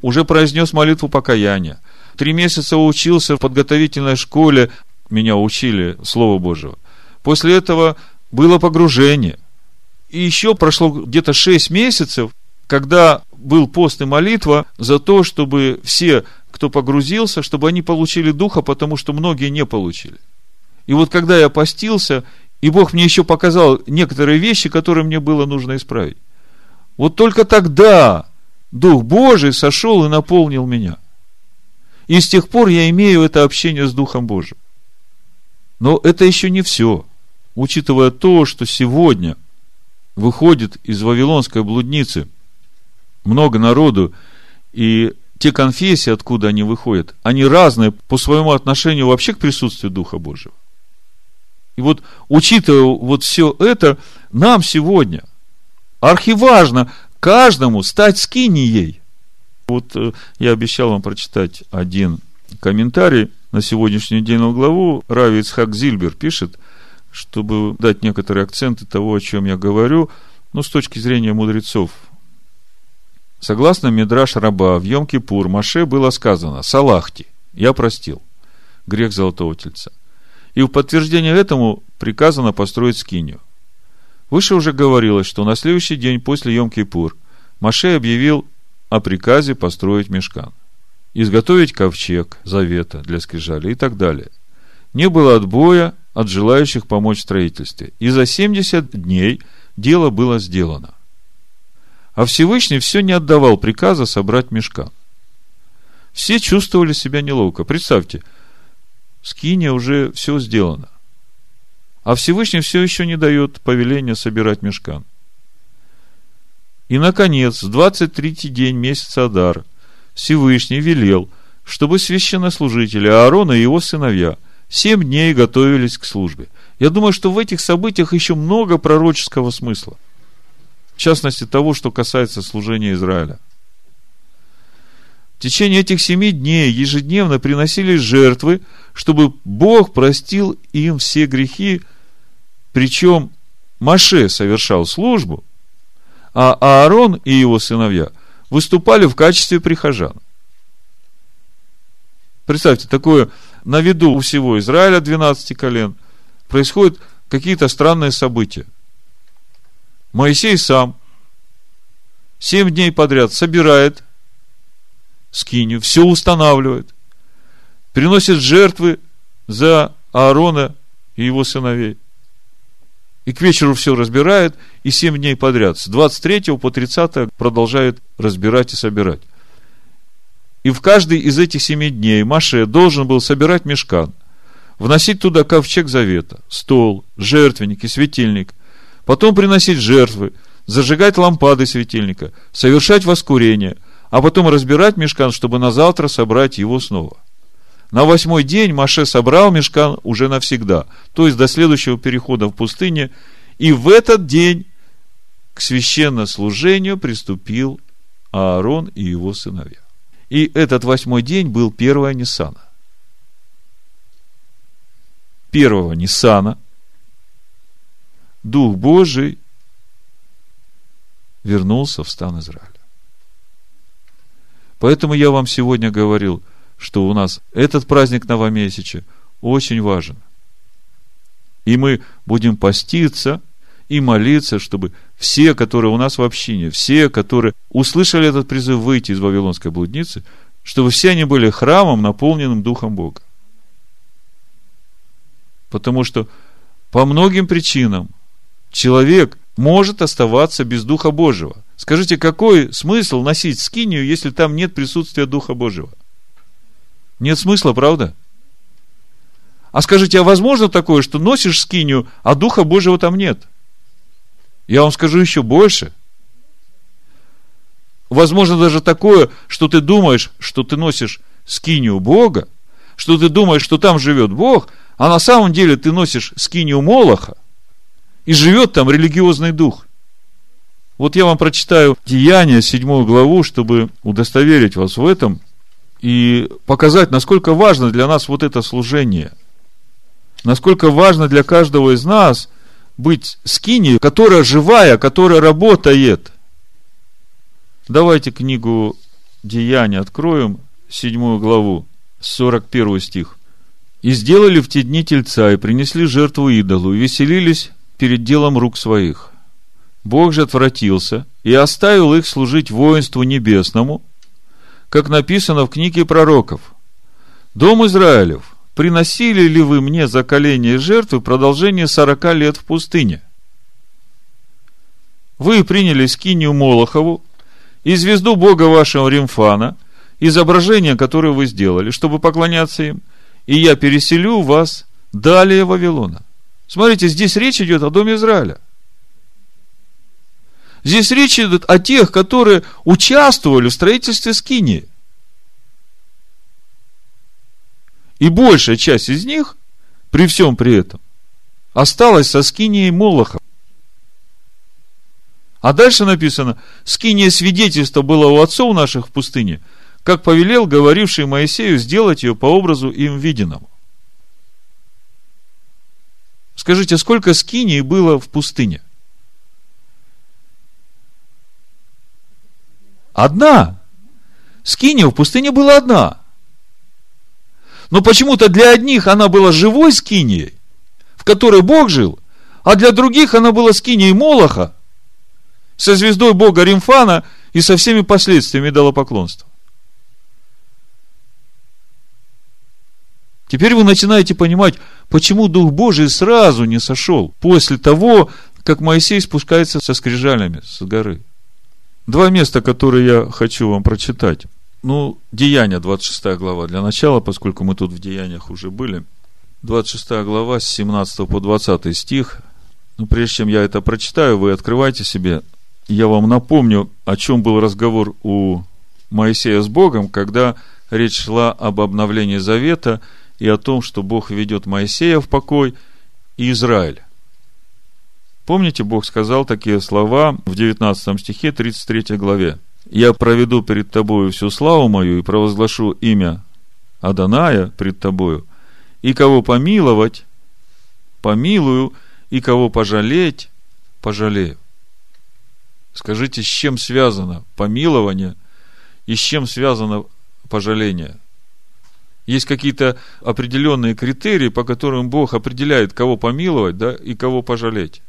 уже произнес молитву покаяния. Три месяца учился в подготовительной школе, меня учили Слово Божьего. После этого было погружение. И еще прошло где-то 6 месяцев, когда был пост и молитва за то, чтобы все, кто погрузился, чтобы они получили духа, потому что многие не получили. И вот когда я постился, и Бог мне еще показал некоторые вещи, которые мне было нужно исправить. Вот только тогда Дух Божий сошел и наполнил меня. И с тех пор я имею это общение с Духом Божьим. Но это еще не все. Учитывая то, что сегодня выходит из Вавилонской блудницы много народу, и те конфессии, откуда они выходят, они разные по своему отношению вообще к присутствию Духа Божьего. И вот, учитывая вот все это, нам сегодня архиважно каждому стать скинией. Вот э, я обещал вам прочитать один комментарий на сегодняшнюю недельную главу. Рави Ицхак Зильбер пишет, чтобы дать некоторые акценты того, о чем я говорю, но с точки зрения мудрецов. Согласно Мидраш Раба, в Йом-Кипур Маше было сказано «Салахти, я простил» грех Золотого Тельца. И в подтверждение этому приказано построить скинию. Выше уже говорилось, что на следующий день после Йом-Кипур Маше объявил о приказе построить мешкан, изготовить ковчег завета для скрижали и так далее. Не было отбоя от желающих помочь в строительстве, и за 70 дней дело было сделано. А Всевышний все не отдавал приказа собрать мешкан. Все чувствовали себя неловко. Представьте, скиния уже все сделано. А Всевышний все еще не дает повеления собирать мешкан. И, наконец, в 23-й день месяца Адар Всевышний велел, чтобы священнослужители Аарона и его сыновья семь дней готовились к службе. Я думаю, что в этих событиях еще много пророческого смысла. В частности, того, что касается служения Израиля – в течение этих семи дней ежедневно приносились жертвы, чтобы Бог простил им все грехи, причем Маше совершал службу, а Аарон и его сыновья выступали в качестве прихожан. Представьте, такое на виду у всего Израиля 12 колен происходят какие-то странные события. Моисей сам семь дней подряд собирает скинию, все устанавливает, приносит жертвы за Аарона и его сыновей. И к вечеру все разбирает, и семь дней подряд, с 23 по 30 продолжает разбирать и собирать. И в каждый из этих семи дней Маше должен был собирать мешкан, вносить туда ковчег завета, стол, жертвенник и светильник, потом приносить жертвы, зажигать лампады светильника, совершать воскурение – а потом разбирать мешкан, чтобы на завтра собрать его снова. На восьмой день Маше собрал мешкан уже навсегда, то есть до следующего перехода в пустыне, и в этот день к священнослужению приступил Аарон и его сыновья. И этот восьмой день был первого Ниссана. Первого Ниссана Дух Божий вернулся в стан Израиля. Поэтому я вам сегодня говорил, что у нас этот праздник Новомесяча очень важен. И мы будем поститься и молиться, чтобы все, которые у нас в общине, все, которые услышали этот призыв выйти из Вавилонской блудницы, чтобы все они были храмом, наполненным Духом Бога. Потому что по многим причинам человек может оставаться без Духа Божьего – Скажите, какой смысл носить скинию, если там нет присутствия Духа Божьего? Нет смысла, правда? А скажите, а возможно такое, что носишь скинию, а Духа Божьего там нет? Я вам скажу еще больше. Возможно даже такое, что ты думаешь, что ты носишь скинию Бога, что ты думаешь, что там живет Бог, а на самом деле ты носишь скинию Молоха, и живет там религиозный дух – вот я вам прочитаю Деяния, седьмую главу, чтобы удостоверить вас в этом и показать, насколько важно для нас вот это служение. Насколько важно для каждого из нас быть скини, которая живая, которая работает. Давайте книгу Деяния откроем, седьмую главу, 41 стих. «И сделали в те дни тельца, и принесли жертву идолу, и веселились перед делом рук своих. Бог же отвратился и оставил их служить воинству небесному, как написано в книге пророков. Дом Израилев, приносили ли вы мне заколение жертвы продолжение сорока лет в пустыне? Вы приняли скинию Молохову и звезду Бога вашего Римфана, изображение, которое вы сделали, чтобы поклоняться им, и я переселю вас далее Вавилона. Смотрите, здесь речь идет о Доме Израиля. Здесь речь идет о тех, которые участвовали в строительстве Скинии. И большая часть из них, при всем при этом, осталась со Скинией Молоха. А дальше написано, Скиния свидетельства было у отцов наших в пустыне, как повелел говоривший Моисею сделать ее по образу им виденному. Скажите, сколько скиней было в пустыне? Одна. Скиния в пустыне была одна. Но почему-то для одних она была живой скинией, в которой Бог жил, а для других она была скинией Молоха, со звездой Бога Римфана и со всеми последствиями идолопоклонства. Теперь вы начинаете понимать, почему Дух Божий сразу не сошел после того, как Моисей спускается со скрижалями с горы. Два места, которые я хочу вам прочитать. Ну, Деяния, 26 глава для начала, поскольку мы тут в Деяниях уже были. 26 глава, с 17 по 20 стих. Ну, прежде чем я это прочитаю, вы открывайте себе. Я вам напомню, о чем был разговор у Моисея с Богом, когда речь шла об обновлении завета – и о том, что Бог ведет Моисея в покой и Израиль. Помните, Бог сказал такие слова в 19 стихе 33 главе. «Я проведу перед тобою всю славу мою и провозглашу имя Аданая пред тобою, и кого помиловать, помилую, и кого пожалеть, пожалею». Скажите, с чем связано помилование и с чем связано пожаление? Есть какие-то определенные критерии, по которым Бог определяет, кого помиловать, да, и кого пожалеть.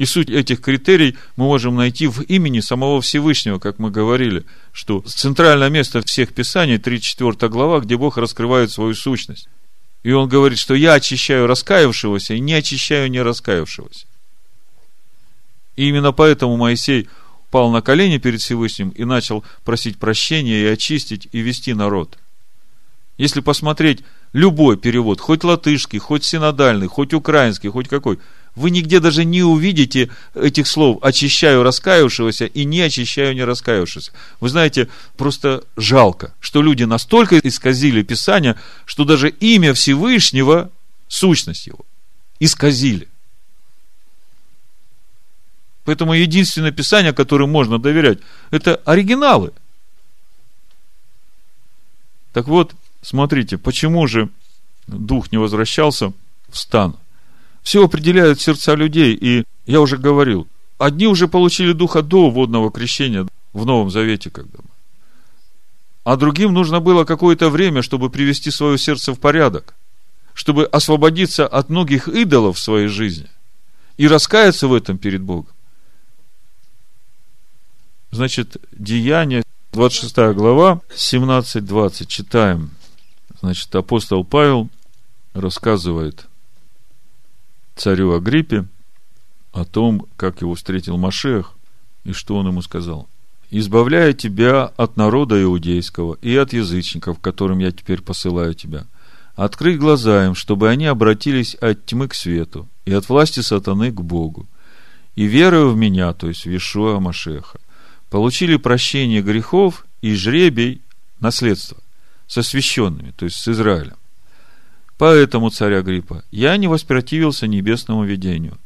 И суть этих критерий мы можем найти в имени самого Всевышнего, как мы говорили, что центральное место всех писаний, 3-4 глава, где Бог раскрывает свою сущность. И он говорит, что я очищаю раскаявшегося и не очищаю не раскаявшегося. И именно поэтому Моисей пал на колени перед Всевышним и начал просить прощения и очистить и вести народ – если посмотреть любой перевод, хоть латышский, хоть синодальный, хоть украинский, хоть какой, вы нигде даже не увидите этих слов «очищаю раскаявшегося» и «не очищаю не раскаявшегося». Вы знаете, просто жалко, что люди настолько исказили Писание, что даже имя Всевышнего, сущность его, исказили. Поэтому единственное Писание, которым можно доверять, это оригиналы. Так вот, Смотрите, почему же дух не возвращался в стан? Все определяют сердца людей, и я уже говорил, одни уже получили духа до водного крещения в Новом Завете, когда мы. А другим нужно было какое-то время, чтобы привести свое сердце в порядок, чтобы освободиться от многих идолов в своей жизни и раскаяться в этом перед Богом. Значит, Деяние, 26 глава, 17-20, читаем. Значит, апостол Павел рассказывает царю Агриппе о том, как его встретил Машех и что он ему сказал. «Избавляя тебя от народа иудейского и от язычников, которым я теперь посылаю тебя, открыть глаза им, чтобы они обратились от тьмы к свету и от власти сатаны к Богу, и веруя в меня, то есть в Ишуа Машеха, получили прощение грехов и жребий наследства со священными, то есть с Израилем. Поэтому, царь Агриппа, я не воспротивился небесному видению,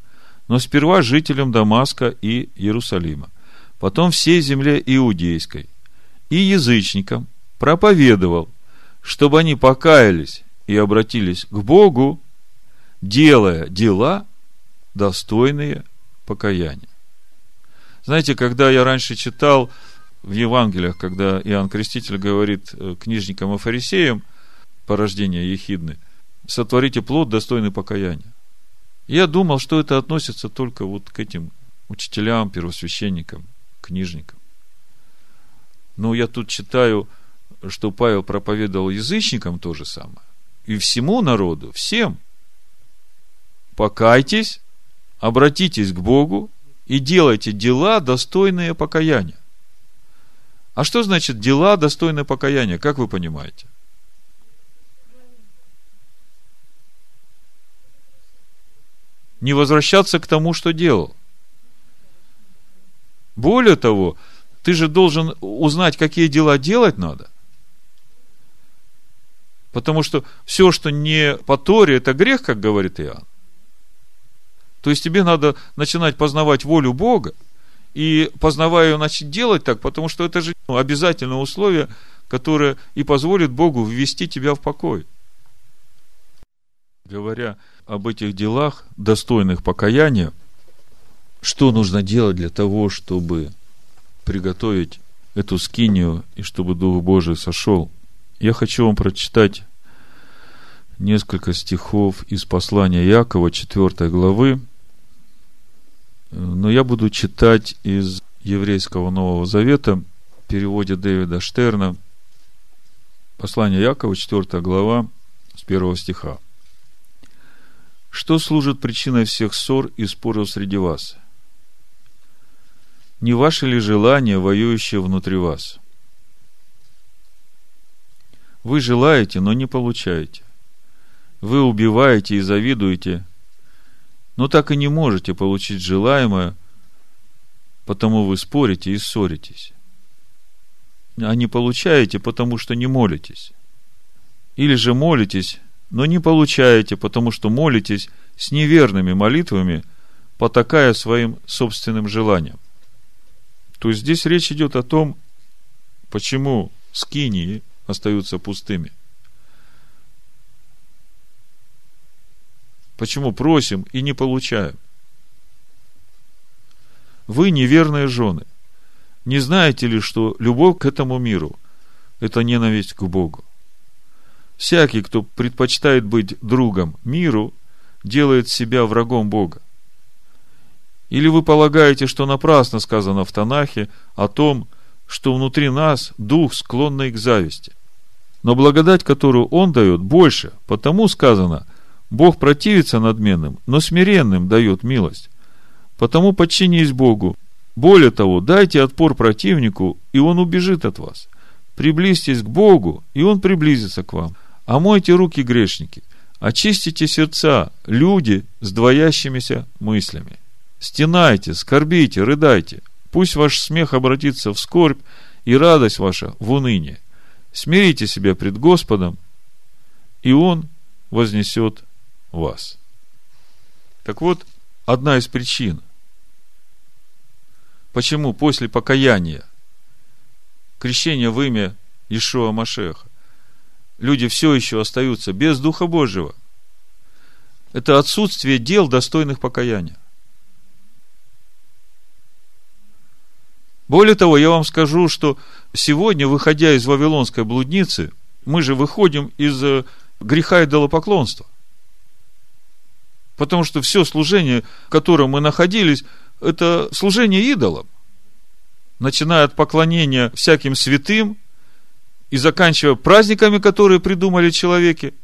но сперва жителям Дамаска и Иерусалима, потом всей земле иудейской и язычникам проповедовал, чтобы они покаялись и обратились к Богу, делая дела, достойные покаяния. Знаете, когда я раньше читал в Евангелиях, когда Иоанн Креститель говорит э, книжникам и фарисеям, порождение ехидны, сотворите плод, достойный покаяния. Я думал, что это относится только вот к этим учителям, первосвященникам, книжникам. Но я тут читаю, что Павел проповедовал язычникам то же самое. И всему народу, всем. Покайтесь, обратитесь к Богу и делайте дела, достойные покаяния. А что значит дела, достойные покаяния? Как вы понимаете? Не возвращаться к тому, что делал. Более того, ты же должен узнать, какие дела делать надо. Потому что все, что не по Торе, это грех, как говорит Иоанн. То есть тебе надо начинать познавать волю Бога, и познавая ее, начать делать так, потому что это же ну, обязательное условие, которое и позволит Богу ввести тебя в покой. Говоря об этих делах, достойных покаяния, что нужно делать для того, чтобы приготовить эту скинию и чтобы Дух Божий сошел. Я хочу вам прочитать несколько стихов из послания Якова, 4 главы, но я буду читать из еврейского Нового Завета, в переводе Дэвида Штерна, послание Якова, 4 глава, с 1 стиха. Что служит причиной всех ссор и споров среди вас? Не ваше ли желание, воюющее внутри вас? Вы желаете, но не получаете. Вы убиваете и завидуете, но так и не можете получить желаемое, потому вы спорите и ссоритесь. А не получаете, потому что не молитесь. Или же молитесь, но не получаете, потому что молитесь с неверными молитвами, потакая своим собственным желаниям. То есть здесь речь идет о том, почему скинии остаются пустыми – Почему просим и не получаем? Вы неверные жены. Не знаете ли, что любовь к этому миру – это ненависть к Богу? Всякий, кто предпочитает быть другом миру, делает себя врагом Бога. Или вы полагаете, что напрасно сказано в Танахе о том, что внутри нас дух, склонный к зависти. Но благодать, которую Он дает, больше, потому сказано, Бог противится надменным, но смиренным дает милость. Потому подчинись Богу. Более того, дайте отпор противнику, и он убежит от вас. Приблизьтесь к Богу, и он приблизится к вам. Омойте руки грешники, очистите сердца, люди с двоящимися мыслями. Стенайте, скорбите, рыдайте. Пусть ваш смех обратится в скорбь, и радость ваша в уныние. Смирите себя пред Господом, и Он вознесет вас. Так вот, одна из причин, почему после покаяния, крещения в имя Ишуа Машеха, люди все еще остаются без Духа Божьего, это отсутствие дел, достойных покаяния. Более того, я вам скажу, что сегодня, выходя из Вавилонской блудницы, мы же выходим из э, греха и идолопоклонства. Потому что все служение, в котором мы находились, это служение идолам. Начиная от поклонения всяким святым и заканчивая праздниками, которые придумали человеки,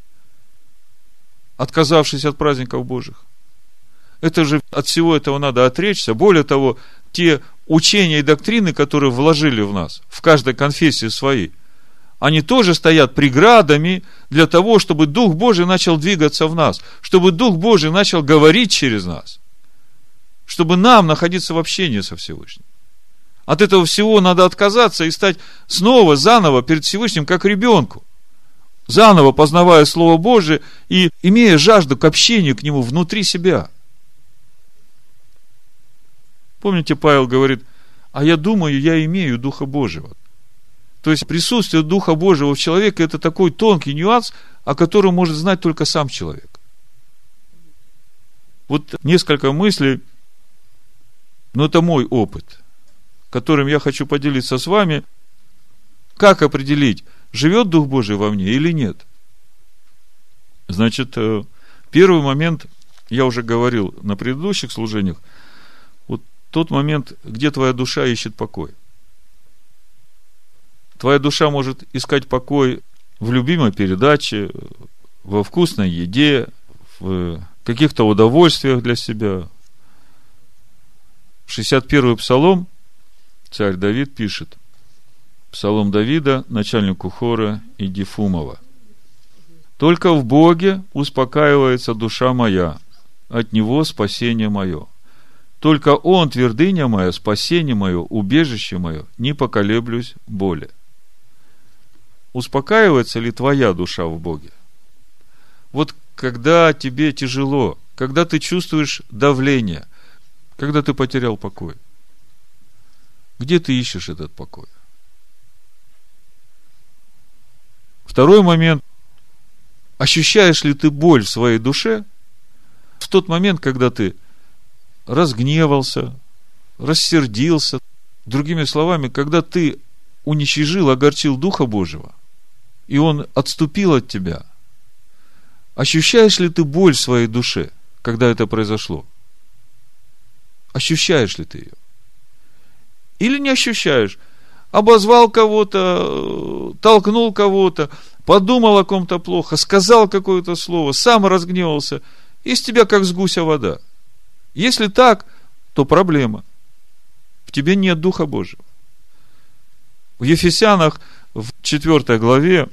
отказавшись от праздников Божьих. Это же от всего этого надо отречься. Более того, те учения и доктрины, которые вложили в нас, в каждой конфессии своей, они тоже стоят преградами для того, чтобы Дух Божий начал двигаться в нас, чтобы Дух Божий начал говорить через нас, чтобы нам находиться в общении со Всевышним. От этого всего надо отказаться и стать снова, заново перед Всевышним, как ребенку. Заново познавая Слово Божие и имея жажду к общению к Нему внутри себя. Помните, Павел говорит, а я думаю, я имею Духа Божьего. То есть присутствие Духа Божьего в человеке это такой тонкий нюанс, о котором может знать только сам человек. Вот несколько мыслей, но это мой опыт, которым я хочу поделиться с вами. Как определить, живет Дух Божий во мне или нет? Значит, э, первый момент, я уже говорил на предыдущих служениях, вот тот момент, где твоя душа ищет покой. Твоя душа может искать покой в любимой передаче, во вкусной еде, в каких-то удовольствиях для себя. 61-й псалом царь Давид пишет. Псалом Давида, начальнику хора Дифумова. Только в Боге успокаивается душа моя, от Него спасение мое. Только Он, твердыня моя, спасение мое, убежище мое, не поколеблюсь более. Успокаивается ли твоя душа в Боге? Вот когда тебе тяжело, когда ты чувствуешь давление, когда ты потерял покой, где ты ищешь этот покой? Второй момент. Ощущаешь ли ты боль в своей душе в тот момент, когда ты разгневался, рассердился, другими словами, когда ты уничижил, огорчил Духа Божьего, и Он отступил от тебя, ощущаешь ли ты боль в своей душе, когда это произошло? Ощущаешь ли ты ее? Или не ощущаешь? обозвал кого-то, толкнул кого-то, подумал о ком-то плохо, сказал какое-то слово, сам разгневался, из тебя как с гуся вода. Если так, то проблема. В тебе нет Духа Божьего. В Ефесянах в 4 главе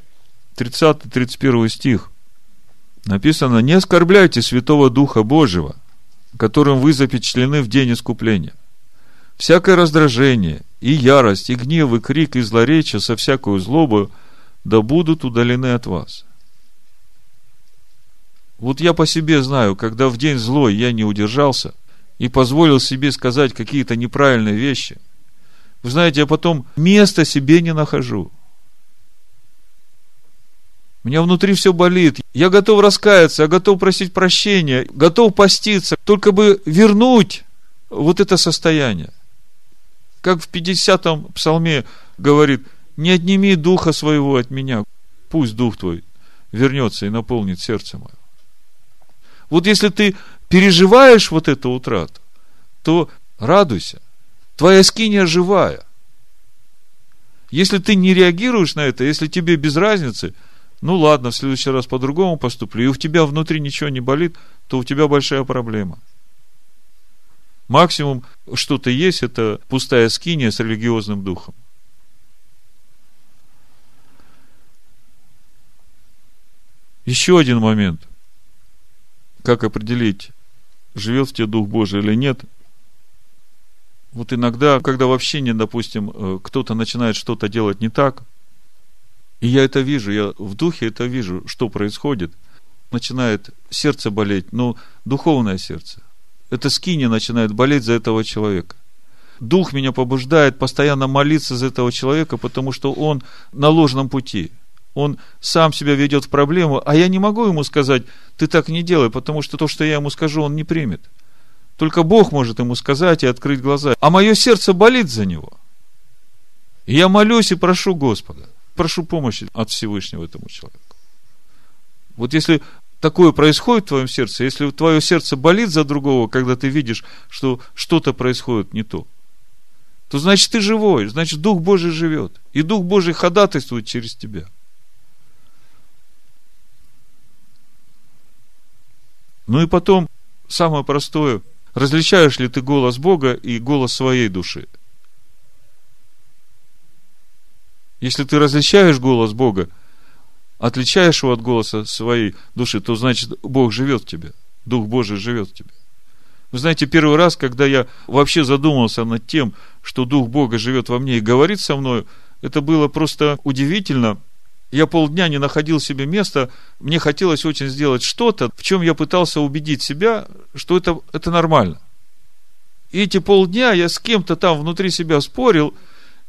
30-31 стих написано «Не оскорбляйте Святого Духа Божьего, которым вы запечатлены в день искупления – всякое раздражение, и ярость, и гнев, и крик, и злоречие со всякую злобою да будут удалены от вас. Вот я по себе знаю, когда в день злой я не удержался и позволил себе сказать какие-то неправильные вещи, вы знаете, я потом места себе не нахожу. У меня внутри все болит. Я готов раскаяться, я готов просить прощения, готов поститься, только бы вернуть вот это состояние как в 50-м псалме говорит, не отними духа своего от меня, пусть дух твой вернется и наполнит сердце мое. Вот если ты переживаешь вот эту утрату, то радуйся. Твоя скиния живая. Если ты не реагируешь на это, если тебе без разницы, ну ладно, в следующий раз по-другому поступлю, и у тебя внутри ничего не болит, то у тебя большая проблема – Максимум что-то есть, это пустая скиния с религиозным духом. Еще один момент. Как определить, живет в тебе Дух Божий или нет? Вот иногда, когда вообще не, допустим, э, кто-то начинает что-то делать не так, и я это вижу, я в духе это вижу, что происходит, начинает сердце болеть, но духовное сердце эта скиния начинает болеть за этого человека. Дух меня побуждает постоянно молиться за этого человека, потому что он на ложном пути. Он сам себя ведет в проблему, а я не могу ему сказать, ты так не делай, потому что то, что я ему скажу, он не примет. Только Бог может ему сказать и открыть глаза. А мое сердце болит за него. И я молюсь и прошу Господа, прошу помощи от Всевышнего этому человеку. Вот если такое происходит в твоем сердце, если твое сердце болит за другого, когда ты видишь, что что-то происходит не то, то значит ты живой, значит Дух Божий живет. И Дух Божий ходатайствует через тебя. Ну и потом, самое простое, различаешь ли ты голос Бога и голос своей души? Если ты различаешь голос Бога, отличаешь его от голоса своей души, то значит Бог живет в тебе. Дух Божий живет в тебе. Вы знаете, первый раз, когда я вообще задумался над тем, что Дух Бога живет во мне и говорит со мной, это было просто удивительно. Я полдня не находил себе места, мне хотелось очень сделать что-то, в чем я пытался убедить себя, что это, это нормально. И эти полдня я с кем-то там внутри себя спорил –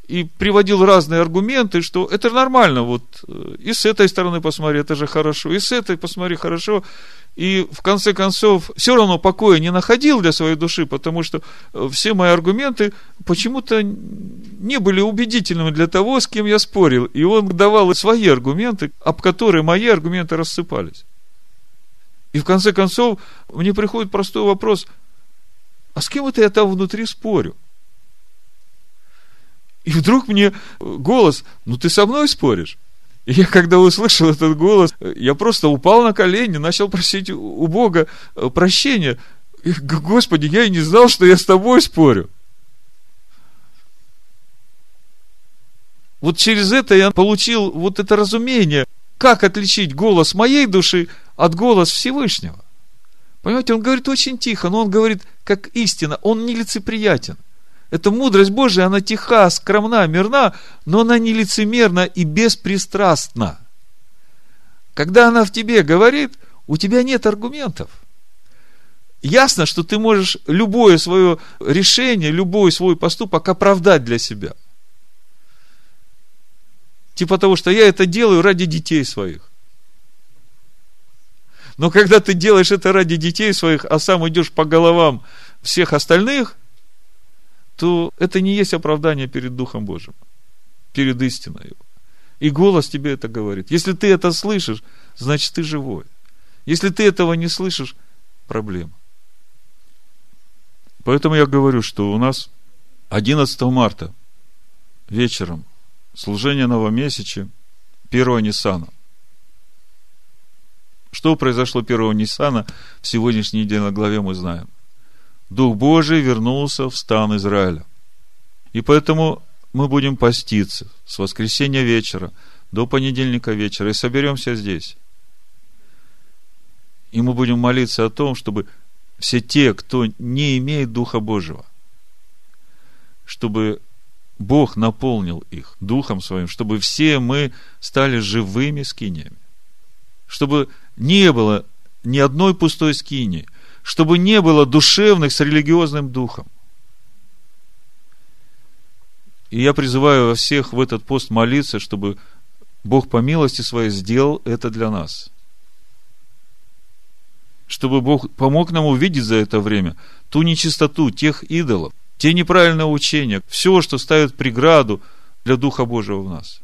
и приводил разные аргументы, что это нормально, вот э, и с этой стороны посмотри, это же хорошо, и с этой посмотри, хорошо. И в конце концов, все равно покоя не находил для своей души, потому что э, все мои аргументы почему-то не были убедительными для того, с кем я спорил. И он давал свои аргументы, об которые мои аргументы рассыпались. И в конце концов, мне приходит простой вопрос, а с кем это я там внутри спорю? И вдруг мне голос, ну ты со мной споришь? И я, когда услышал этот голос, я просто упал на колени, начал просить у Бога прощения. И, Господи, я и не знал, что я с тобой спорю. Вот через это я получил вот это разумение, как отличить голос моей души от голоса Всевышнего. Понимаете, он говорит очень тихо, но он говорит как истина, он нелицеприятен. Эта мудрость Божия, она тиха, скромна, мирна, но она не лицемерна и беспристрастна. Когда она в тебе говорит, у тебя нет аргументов. Ясно, что ты можешь любое свое решение, любой свой поступок оправдать для себя – Типа того, что я это делаю ради детей своих. Но когда ты делаешь это ради детей своих, а сам идешь по головам всех остальных, то это не есть оправдание перед Духом Божьим, перед истиной. И голос тебе это говорит. Если ты это слышишь, значит ты живой. Если ты этого не слышишь, проблема. Поэтому я говорю, что у нас 11 марта вечером служение новомесячи первого Ниссана. Что произошло первого Ниссана в сегодняшней недельной главе мы знаем. Дух Божий вернулся в стан Израиля. И поэтому мы будем поститься с воскресенья вечера до понедельника вечера и соберемся здесь. И мы будем молиться о том, чтобы все те, кто не имеет Духа Божьего, чтобы Бог наполнил их Духом Своим, чтобы все мы стали живыми скиниями. Чтобы не было ни одной пустой скини, чтобы не было душевных с религиозным духом. И я призываю всех в этот пост молиться, чтобы Бог по милости своей сделал это для нас. Чтобы Бог помог нам увидеть за это время ту нечистоту тех идолов, те неправильные учения, все, что ставит преграду для Духа Божьего в нас.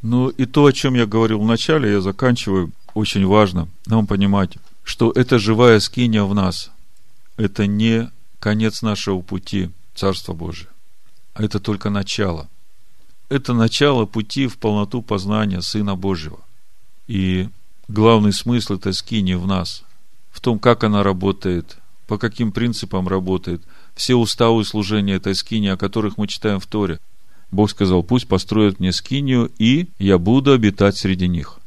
Ну и то, о чем я говорил в начале, я заканчиваю, очень важно нам понимать, что это живая скиния в нас. Это не конец нашего пути Царства Божия, а это только начало. Это начало пути в полноту познания Сына Божьего. И главный смысл этой скини в нас, в том, как она работает, по каким принципам работает, все уставы служения этой скини, о которых мы читаем в Торе. Бог сказал, пусть построят мне скинию, и я буду обитать среди них.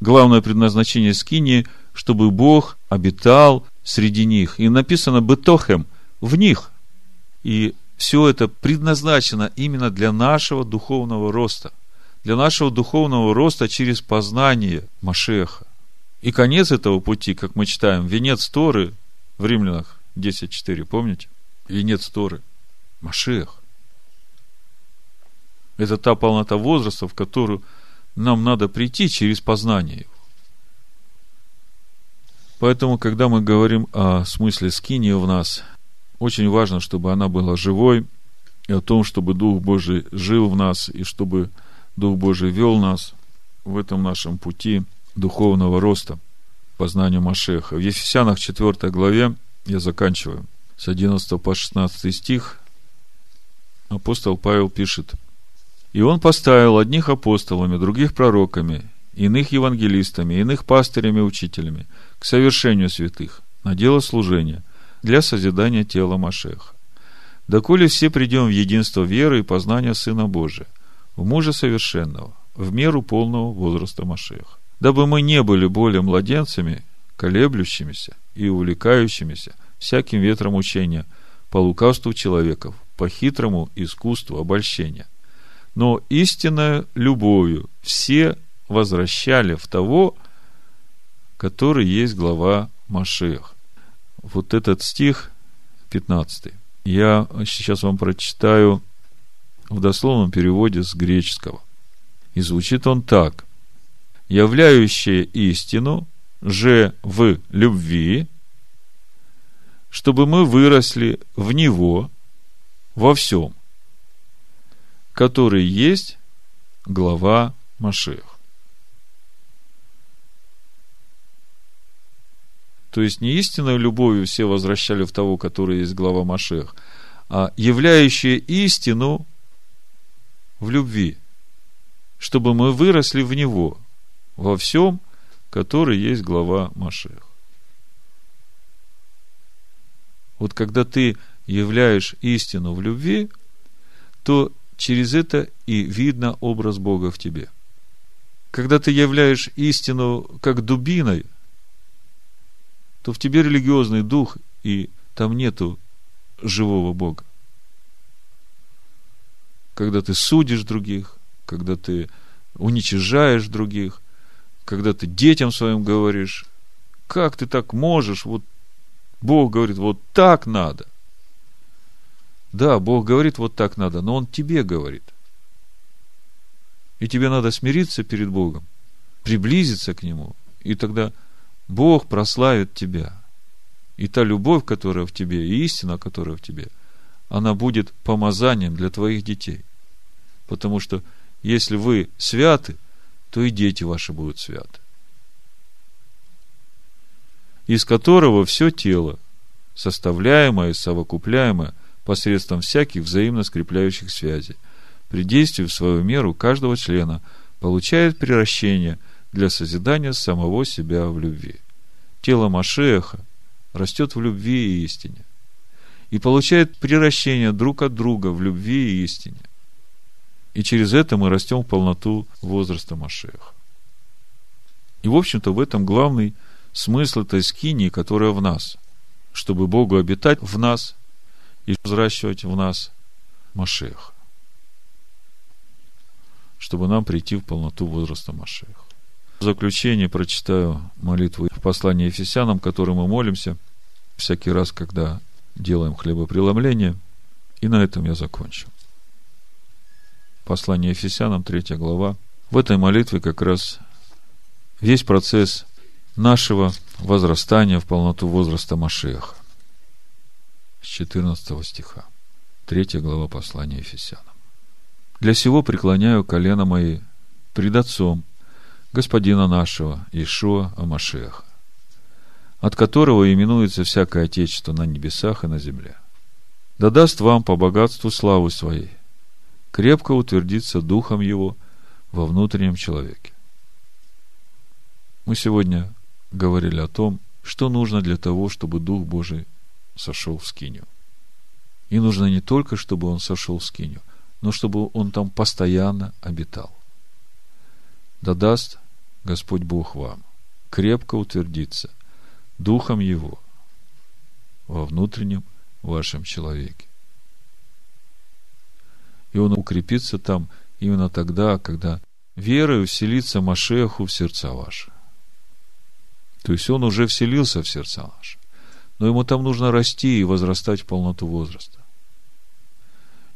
Главное предназначение скинии, чтобы Бог обитал среди них. И написано «бетохем» – в них. И все это предназначено именно для нашего духовного роста. Для нашего духовного роста через познание Машеха. И конец этого пути, как мы читаем, венец Торы в Римлянах 10.4, помните? Венец Торы. Машех. Это та полнота возраста, в которую нам надо прийти через познание его. Поэтому, когда мы говорим о смысле скинии в нас, очень важно, чтобы она была живой, и о том, чтобы Дух Божий жил в нас, и чтобы Дух Божий вел нас в этом нашем пути духовного роста познанию Машеха. В Ефесянах 4 главе, я заканчиваю, с 11 по 16 стих, апостол Павел пишет, «И он поставил одних апостолами, других пророками, иных евангелистами, иных пастырями и учителями к совершению святых, на дело служения, для созидания тела Машеха. Доколе все придем в единство веры и познания Сына Божия, в мужа совершенного, в меру полного возраста Машеха дабы мы не были более младенцами, колеблющимися и увлекающимися всяким ветром учения, по лукавству человеков, по хитрому искусству обольщения. Но истинной любовью все возвращали в того, который есть глава Машех. Вот этот стих 15. Я сейчас вам прочитаю в дословном переводе с греческого. И звучит он так являющее истину же в любви, чтобы мы выросли в Него во всем, который есть глава Машех. То есть не истинной любовью все возвращали в того, который есть глава Машех, а являющие истину в любви, чтобы мы выросли в него во всем, который есть глава Машех. Вот когда ты являешь истину в любви, то через это и видно образ Бога в тебе. Когда ты являешь истину как дубиной, то в тебе религиозный дух, и там нету живого Бога. Когда ты судишь других, когда ты уничижаешь других, когда ты детям своим говоришь, как ты так можешь, вот Бог говорит, вот так надо. Да, Бог говорит, вот так надо, но Он тебе говорит. И тебе надо смириться перед Богом, приблизиться к Нему, и тогда Бог прославит тебя. И та любовь, которая в тебе, и истина, которая в тебе, она будет помазанием для твоих детей. Потому что если вы святы, то и дети ваши будут святы. Из которого все тело, составляемое совокупляемое – посредством всяких взаимно скрепляющих связей. При действии в свою меру каждого члена получает приращение для созидания самого себя в любви. Тело Машеха растет в любви и истине и получает приращение друг от друга в любви и истине. И через это мы растем в полноту возраста Машеха. И, в общем-то, в этом главный смысл этой скинии, которая в нас. Чтобы Богу обитать в нас – и взращивать в нас Машех, чтобы нам прийти в полноту возраста Машех. В заключение прочитаю молитву в послании Ефесянам, которой мы молимся всякий раз, когда делаем хлебопреломление. И на этом я закончу. Послание Ефесянам, 3 глава. В этой молитве как раз весь процесс нашего возрастания в полноту возраста Машеха с 14 стиха. Третья глава послания Ефесянам. «Для сего преклоняю колено мои пред Отцом, Господина нашего, Ишуа Амашеха, от которого именуется всякое Отечество на небесах и на земле. Да даст вам по богатству славы своей, крепко утвердиться Духом Его во внутреннем человеке. Мы сегодня говорили о том, что нужно для того, чтобы Дух Божий сошел в скиню. И нужно не только, чтобы он сошел в скиню, но чтобы он там постоянно обитал. Да даст Господь Бог вам крепко утвердиться Духом Его во внутреннем вашем человеке. И он укрепится там именно тогда, когда верой вселится Машеху в сердца ваши. То есть он уже вселился в сердца наши но ему там нужно расти и возрастать в полноту возраста.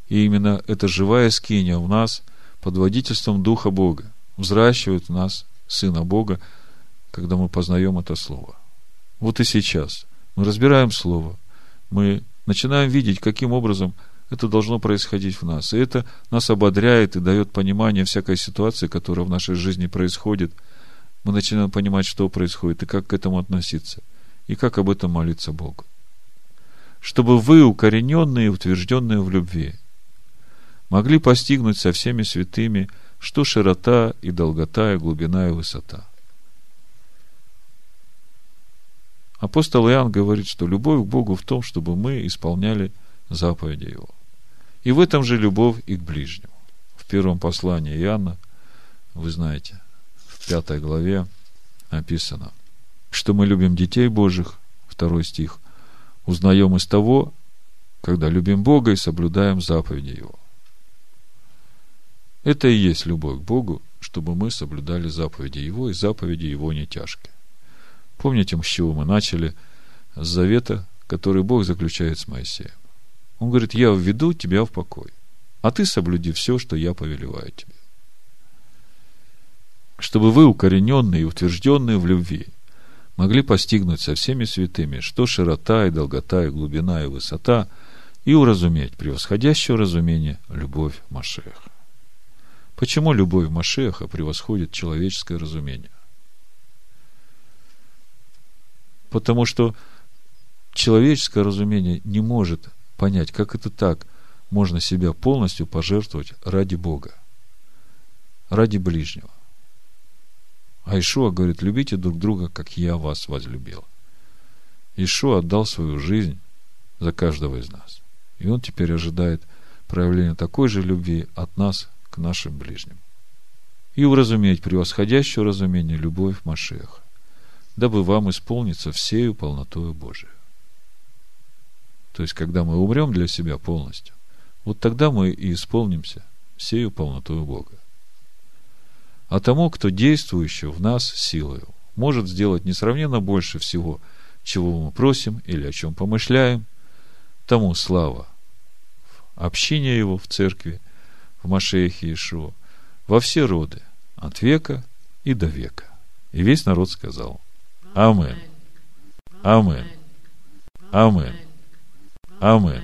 И именно эта живая скиния в нас под водительством Духа Бога взращивает в нас Сына Бога, когда мы познаем это Слово. Вот и сейчас мы разбираем Слово, мы начинаем видеть, каким образом это должно происходить в нас. И это нас ободряет и дает понимание всякой ситуации, которая в нашей жизни происходит. Мы начинаем понимать, что происходит и как к этому относиться и как об этом молиться Богу. Чтобы вы, укорененные и утвержденные в любви, могли постигнуть со всеми святыми, что широта и долгота и глубина и высота. Апостол Иоанн говорит, что любовь к Богу в том, чтобы мы исполняли заповеди Его. И в этом же любовь и к ближнему. В первом послании Иоанна, вы знаете, в пятой главе написано, что мы любим детей Божьих, второй стих, узнаем из того, когда любим Бога и соблюдаем заповеди Его. Это и есть любовь к Богу, чтобы мы соблюдали заповеди Его, и заповеди Его не тяжкие. Помните, с чего мы начали? С завета, который Бог заключает с Моисеем. Он говорит, я введу тебя в покой, а ты соблюди все, что я повелеваю тебе. Чтобы вы, укорененные и утвержденные в любви, могли постигнуть со всеми святыми, что широта и долгота и глубина и высота, и уразуметь превосходящее разумение любовь Машеха. Почему любовь Машеха превосходит человеческое разумение? Потому что человеческое разумение не может понять, как это так можно себя полностью пожертвовать ради Бога, ради ближнего. А Ишуа говорит, любите друг друга, как я вас возлюбил. Ишуа отдал свою жизнь за каждого из нас. И он теперь ожидает проявления такой же любви от нас к нашим ближним. И уразуметь превосходящее разумение любовь Машеха, дабы вам исполниться всею полнотою Божию. То есть, когда мы умрем для себя полностью, вот тогда мы и исполнимся всею полнотою Бога. А тому, кто действующий в нас силою, может сделать несравненно больше всего, чего мы просим или о чем помышляем, тому слава в общине его в церкви, в Машехе Иешуа, во все роды, от века и до века. И весь народ сказал Амин. Амин. Амин. Амин.